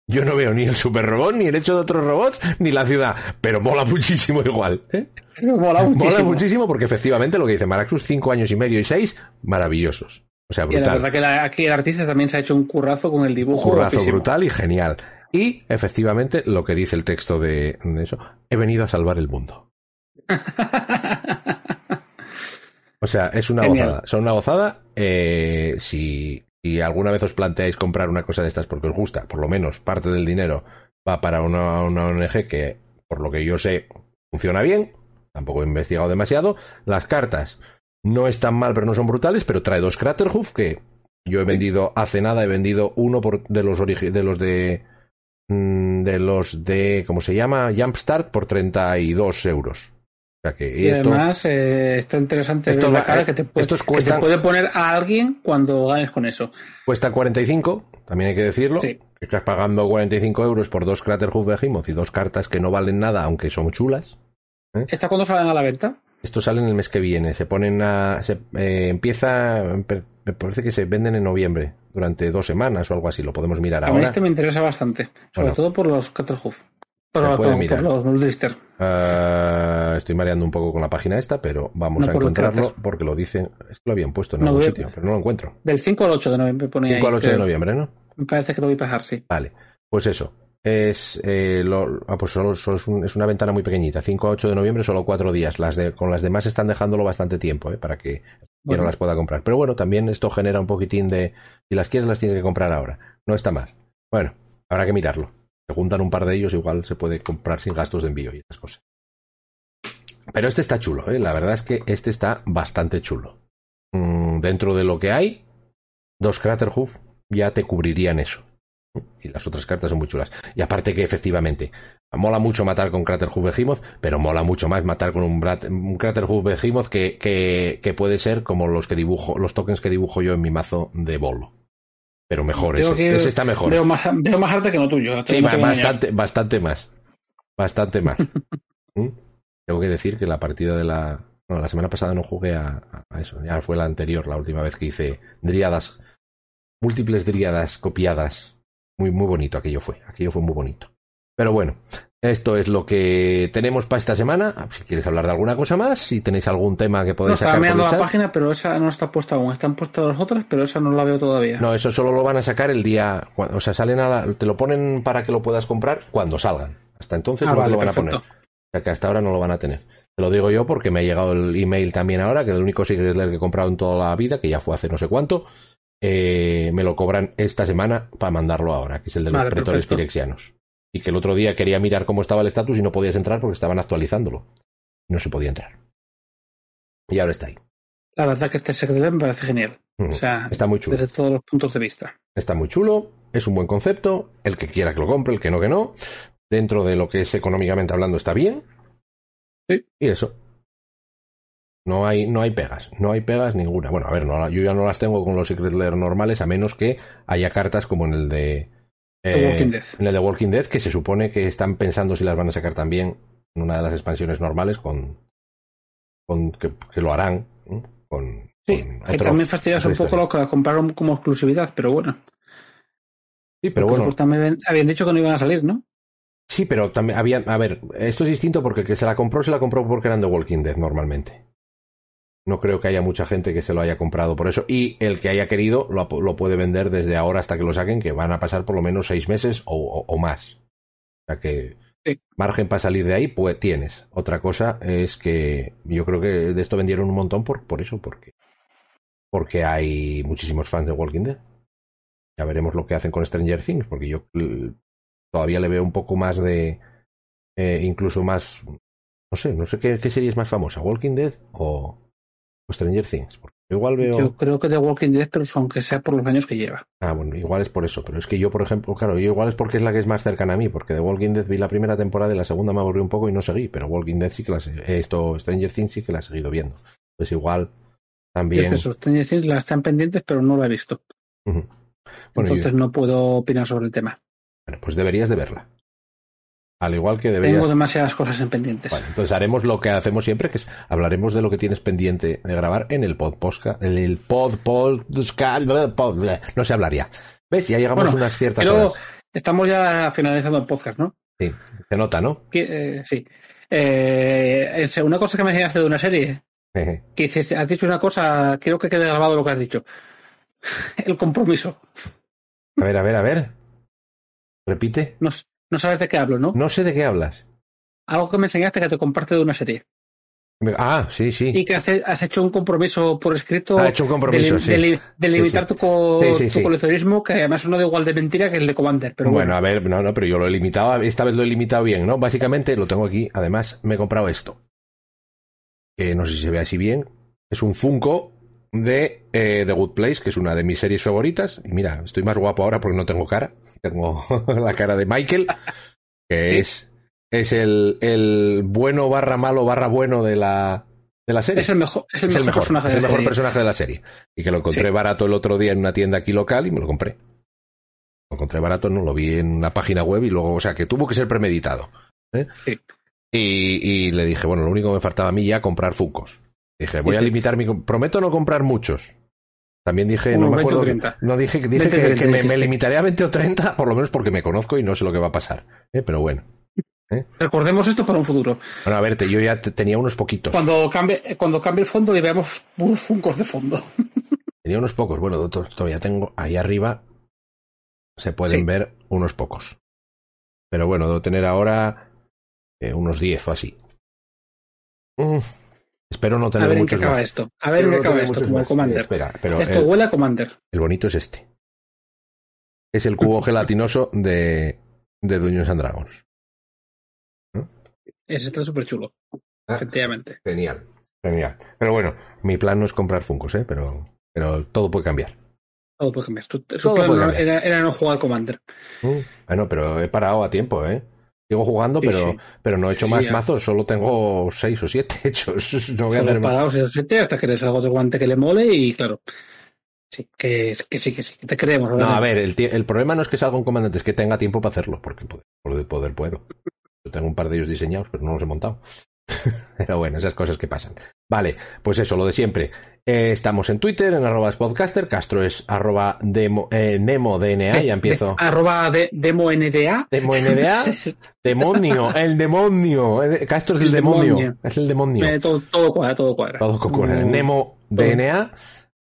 [SPEAKER 1] Yo no veo ni el super robot, ni el hecho de otros robots, ni la ciudad. Pero mola muchísimo igual. ¿eh?
[SPEAKER 2] Mola muchísimo.
[SPEAKER 1] Mola muchísimo porque efectivamente lo que dice Maraxus, cinco años y medio y seis, maravillosos. O sea, brutal.
[SPEAKER 2] Y la verdad que aquí el artista también se ha hecho un currazo con el dibujo.
[SPEAKER 1] Un currazo brutal y genial. Y efectivamente lo que dice el texto de, eso, he venido a salvar el mundo. o sea, es una gozada. Son una gozada. Eh, si si alguna vez os planteáis comprar una cosa de estas porque os gusta, por lo menos parte del dinero va para una, ONG que, por lo que yo sé, funciona bien. Tampoco he investigado demasiado. Las cartas no están mal, pero no son brutales, pero trae dos Craterhoof que yo he vendido hace nada, he vendido uno por, de los de los de mm, de los de ¿cómo se llama? Jumpstart por 32 euros
[SPEAKER 2] y, además eh, está interesante esto, la cara que te, puede, puede poner a alguien cuando ganes con eso.
[SPEAKER 1] Cuesta 45, también hay que decirlo. Estás pagando 45 euros por dos Craterhoof Behemoth y dos cartas que no valen nada, aunque son chulas.
[SPEAKER 2] ¿eh? ¿Esta cuándo salen a la venta?
[SPEAKER 1] Esto sale en el mes que viene. Se ponen a. Se, eh, empieza. Me parece que se venden en noviembre, durante dos semanas o algo así. Lo podemos mirar ahora. A
[SPEAKER 2] mí este me interesa bastante, sobre todo por los Craterhoof.
[SPEAKER 1] Uh, estoy mareando un poco con la página esta, pero vamos a encontrarlo porque lo dicen. Es que lo habían puesto en algún sitio, pero no lo encuentro.
[SPEAKER 2] Del 5 al 8 de noviembre pone
[SPEAKER 1] 5 al 8 de noviembre, ¿no?
[SPEAKER 2] Me parece que lo voy a pasar, sí.
[SPEAKER 1] Vale, pues eso. Es, eh, lo, ah, pues solo, solo es, un, es, una ventana muy pequeñita. 5 a 8 de noviembre, solo 4 días. Las de, con las demás están dejándolo bastante tiempo, ¿eh? Para que yo no las pueda comprar. Pero bueno, también esto genera un poquitín de. Si las quieres, las tienes que comprar ahora. No está mal. Bueno, habrá que mirarlo se juntan un par de ellos, igual se puede comprar sin gastos de envío y esas cosas. Pero este está chulo, ¿eh? la verdad es que este está bastante chulo. Mm, dentro de lo que hay, dos Craterhoof ya te cubrirían eso. Y las otras cartas son muy chulas. Y aparte que efectivamente, mola mucho matar con Craterhoof Behemoth, pero mola mucho más matar con un, un Craterhoof Behemoth que, que, que, puede ser como los que dibujo, los tokens que dibujo yo en mi mazo de bolo pero mejor ese. ese está mejor.
[SPEAKER 2] Veo más, veo más arte que no tuyo.
[SPEAKER 1] Sí, bastante, bastante más. Bastante más. ¿Mm? Tengo que decir que la partida de la. Bueno, la semana pasada no jugué a, eso. Ya fue la anterior, la última vez que hice dríadas. Múltiples dríadas copiadas. Muy, muy bonito aquello fue. Aquello fue muy bonito. Pero bueno, esto es lo que tenemos para esta semana. Ah, si quieres hablar de alguna cosa más, si tenéis algún tema que podéis
[SPEAKER 2] no, sacar. mirando la página, pero esa no está puesta aún. Están puestas las otras, pero esa no la veo todavía.
[SPEAKER 1] No, eso solo lo van a sacar el día. O sea, salen a te lo ponen para que lo puedas comprar cuando salgan. Hasta entonces ah, no te lo van a poner. O sea, que hasta ahora no lo van a tener. Te lo digo yo porque me ha llegado el email también ahora, que el único Secret que he comprado en toda la vida, que ya fue hace no sé cuánto, eh, me lo cobran esta semana para mandarlo ahora, que es el de los pretores pirexianos y que el otro día quería mirar cómo estaba el estatus y no podías entrar porque estaban actualizándolo. No se podía entrar. Y ahora está ahí.
[SPEAKER 2] La verdad que este secreto me parece genial. o sea,
[SPEAKER 1] está muy chulo.
[SPEAKER 2] Desde todos los puntos de vista.
[SPEAKER 1] Está muy chulo. es un buen concepto, el que quiera que lo compre, el que no, que no. Dentro de lo que es económicamente hablando está bien.
[SPEAKER 2] Sí.
[SPEAKER 1] Y eso. No hay, no hay pegas, no hay pegas ninguna. Bueno, a ver, no, yo ya no las tengo con los Secret Lair normales, a menos que haya cartas como en el de.
[SPEAKER 2] Eh,
[SPEAKER 1] en el de Walking Dead, que se supone que están pensando si las van a sacar también en una de las expansiones normales con. con que, lo harán. Con,
[SPEAKER 2] sí, con también fastidias un poco lo que compraron como exclusividad, pero bueno.
[SPEAKER 1] Sí, pero bueno.
[SPEAKER 2] También habían dicho que no iban a salir, ¿no?
[SPEAKER 1] Sí, pero también había. A ver, esto es distinto porque el que se la compró, se la compró porque eran de Walking Dead normalmente. No creo que haya mucha gente que se lo haya comprado por eso. Y el que haya querido lo, lo puede vender desde ahora hasta que lo saquen, que van a pasar por lo menos seis meses o, o, más. O sea que margen para salir de ahí, pues tienes. Otra cosa es que yo creo que de esto vendieron un montón por, por eso, porque, porque hay muchísimos fans de Walking Dead. Ya veremos lo que hacen con Stranger Things, porque yo todavía le veo un poco más de. Eh, incluso más. No sé, no sé qué, qué serie es más famosa, Walking Dead o, Stranger Things. Porque igual veo.
[SPEAKER 2] Yo creo que The Walking Dead, pero aunque sea por los años que lleva.
[SPEAKER 1] Ah, bueno, igual es por eso. Pero es que yo, por ejemplo, claro, yo igual es porque es la que es más cercana a mí, porque The Walking Dead vi la primera temporada y la segunda me aburrió un poco y no seguí, pero Walking Dead sí que la esto Stranger Things sí que la he seguido viendo. Pues igual también.
[SPEAKER 2] Es eso, Stranger Things la están pendientes, pero no la he visto. Entonces no puedo opinar sobre el tema.
[SPEAKER 1] Bueno, pues deberías de verla. Al igual que deberías...
[SPEAKER 2] Tengo demasiadas cosas en pendientes.
[SPEAKER 1] Bueno, entonces haremos lo que hacemos siempre, que es hablaremos de lo que tienes pendiente de grabar en el pod podcast, en el pod, pod, no se hablaría. ¿Ves? Ya llegamos a unas ciertas
[SPEAKER 2] pero Estamos ya finalizando el podcast, ¿no?
[SPEAKER 1] Sí, se nota, ¿no?
[SPEAKER 2] Eh, sí. Eh, una cosa que me enseñaste de una serie, que dices, has dicho una cosa, quiero que quede grabado lo que has dicho. el compromiso.
[SPEAKER 1] A ver, a ver, a ver. Repite.
[SPEAKER 2] No, no sabes de qué hablo, ¿no?
[SPEAKER 1] No sé de qué hablas.
[SPEAKER 2] Algo que me enseñaste que te comparte de una serie.
[SPEAKER 1] Ah, sí, sí.
[SPEAKER 2] Y que has, hecho un compromiso por escrito.
[SPEAKER 1] Ha hecho un compromiso,
[SPEAKER 2] de,
[SPEAKER 1] sí.
[SPEAKER 2] de, limitar tu, coleccionismo, que además es uno de igual de mentira que el de Commander. Pero
[SPEAKER 1] bueno, a ver, no, no, pero yo lo he limitado, esta vez lo he limitado bien, ¿no? Básicamente lo tengo aquí, además me he comprado esto. Que no sé si se ve así bien. Es un Funko de eh, The Good Place, que es una de mis series favoritas. Y mira, estoy más guapo ahora porque no tengo cara. Tengo la cara de Michael, que es, es el, el bueno barra malo barra bueno de la, de la serie.
[SPEAKER 2] Es el mejor, es el mejor, personaje,
[SPEAKER 1] es el mejor personaje de la serie. Y que lo encontré barato el otro día en una tienda aquí local y me lo compré. Lo encontré barato, no lo vi en una página web y luego, o sea, que tuvo que ser premeditado. ¿eh? Y, y, le dije, bueno, lo único que me faltaba a mí ya comprar Funcos. Dije, voy a limitar mi. Prometo no comprar muchos. También dije, no me acuerdo. No dije, dije que, me, limitaré a 20 o 30, por lo menos porque me conozco y no sé lo que va a pasar. ¿eh? Pero bueno.
[SPEAKER 2] ¿eh? Recordemos esto para un futuro.
[SPEAKER 1] Bueno, a verte, yo ya tenía unos poquitos.
[SPEAKER 2] Cuando cambie, cuando cambie el fondo y veamos funcos de fondo.
[SPEAKER 1] tenía unos pocos. Bueno, doctor, todavía tengo ahí arriba. Se pueden ver unos pocos. Pero bueno, debo tener ahora eh, unos 10 o así. Mm. Espero no tener
[SPEAKER 2] A ver
[SPEAKER 1] en qué
[SPEAKER 2] acaba esto. A ver en qué acaba esto, como Commander. esto huele a Commander.
[SPEAKER 1] El bonito es este. Es el cubo gelatinoso de, de Dungeons and Dragons.
[SPEAKER 2] Ese está súper chulo. Ah, efectivamente.
[SPEAKER 1] Genial. Genial. Pero bueno, mi plan no es comprar Funkos, ¿eh? Pero, pero todo puede cambiar.
[SPEAKER 2] Todo puede cambiar. Su, plan Era, no jugar Commander.
[SPEAKER 1] Mm, bueno, pero he parado a tiempo, ¿eh? Sigo jugando, pero, pero no he hecho más mazos, solo tengo seis o siete hechos. No voy a dar
[SPEAKER 2] parados seis o siete hasta que les algo de guante que le mole y claro. Sí, que, que sí, que sí, que te creemos.
[SPEAKER 1] No, a ver, el, el, problema no es que salga un comandante, es que tenga tiempo para hacerlo, porque poder, poder puedo. Yo tengo un par de ellos diseñados, pero no los he montado. Pero bueno, esas cosas que pasan. Vale, pues eso, lo de siempre. Eh, estamos en Twitter, en arroba podcaster. Castro es arroba demo, eh, nemo DNA. Ya empiezo.
[SPEAKER 2] arroba de, demo NDA.
[SPEAKER 1] Demo NDA. demonio, el demonio. Eh, Castro es el, demonio. Es el demonio.
[SPEAKER 2] todo, todo, cuadra, todo cuadra.
[SPEAKER 1] Todo cuadra. Nemo DNA.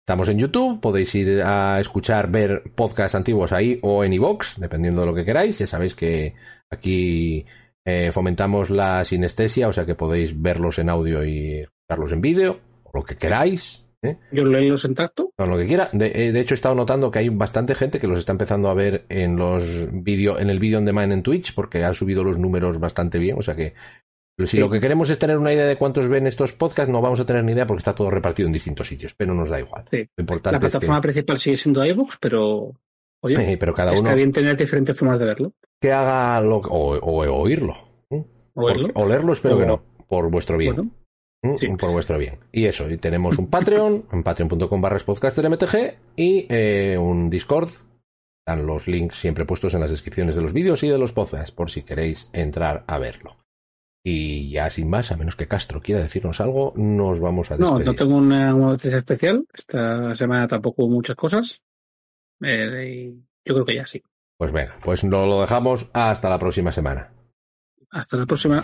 [SPEAKER 1] Estamos en YouTube, podéis ir a escuchar, ver podcasts antiguos ahí o en iVoox, dependiendo de lo que queráis. Ya sabéis que aquí eh, fomentamos la sinestesia, o sea que podéis verlos en audio y escucharlos en vídeo, o lo que queráis. ¿eh?
[SPEAKER 2] Yo los en tacto.
[SPEAKER 1] Con lo que quiera. Eh, de, hecho, he estado notando que hay bastante gente que los está empezando a ver en los vídeo, en el vídeo on demand en Twitch, porque han subido los números bastante bien. O sea que si lo que queremos es tener una idea de cuántos ven estos podcasts, no vamos a tener ni idea porque está todo repartido en distintos sitios, pero nos da igual.
[SPEAKER 2] Lo importante la plataforma principal sigue siendo iVoox, pero Oye,
[SPEAKER 1] pero cada uno.
[SPEAKER 2] Está bien tener diferentes formas de verlo.
[SPEAKER 1] Que haga lo, o, oírlo. O leerlo, espero que no. Por vuestro bien. Por vuestro bien. Y eso, y tenemos un Patreon, en patreon.com barra MTG y eh, un Discord. Están los links siempre puestos en las descripciones de los vídeos y de los podcasts, por si queréis entrar a verlo. Y ya sin más, a menos que Castro quiera decirnos algo, nos vamos a despedir.
[SPEAKER 2] No, no tengo una noticia especial. Esta semana tampoco muchas cosas. Eh, yo creo que ya sí.
[SPEAKER 1] Pues venga, pues nos lo dejamos hasta la próxima semana.
[SPEAKER 2] Hasta la próxima.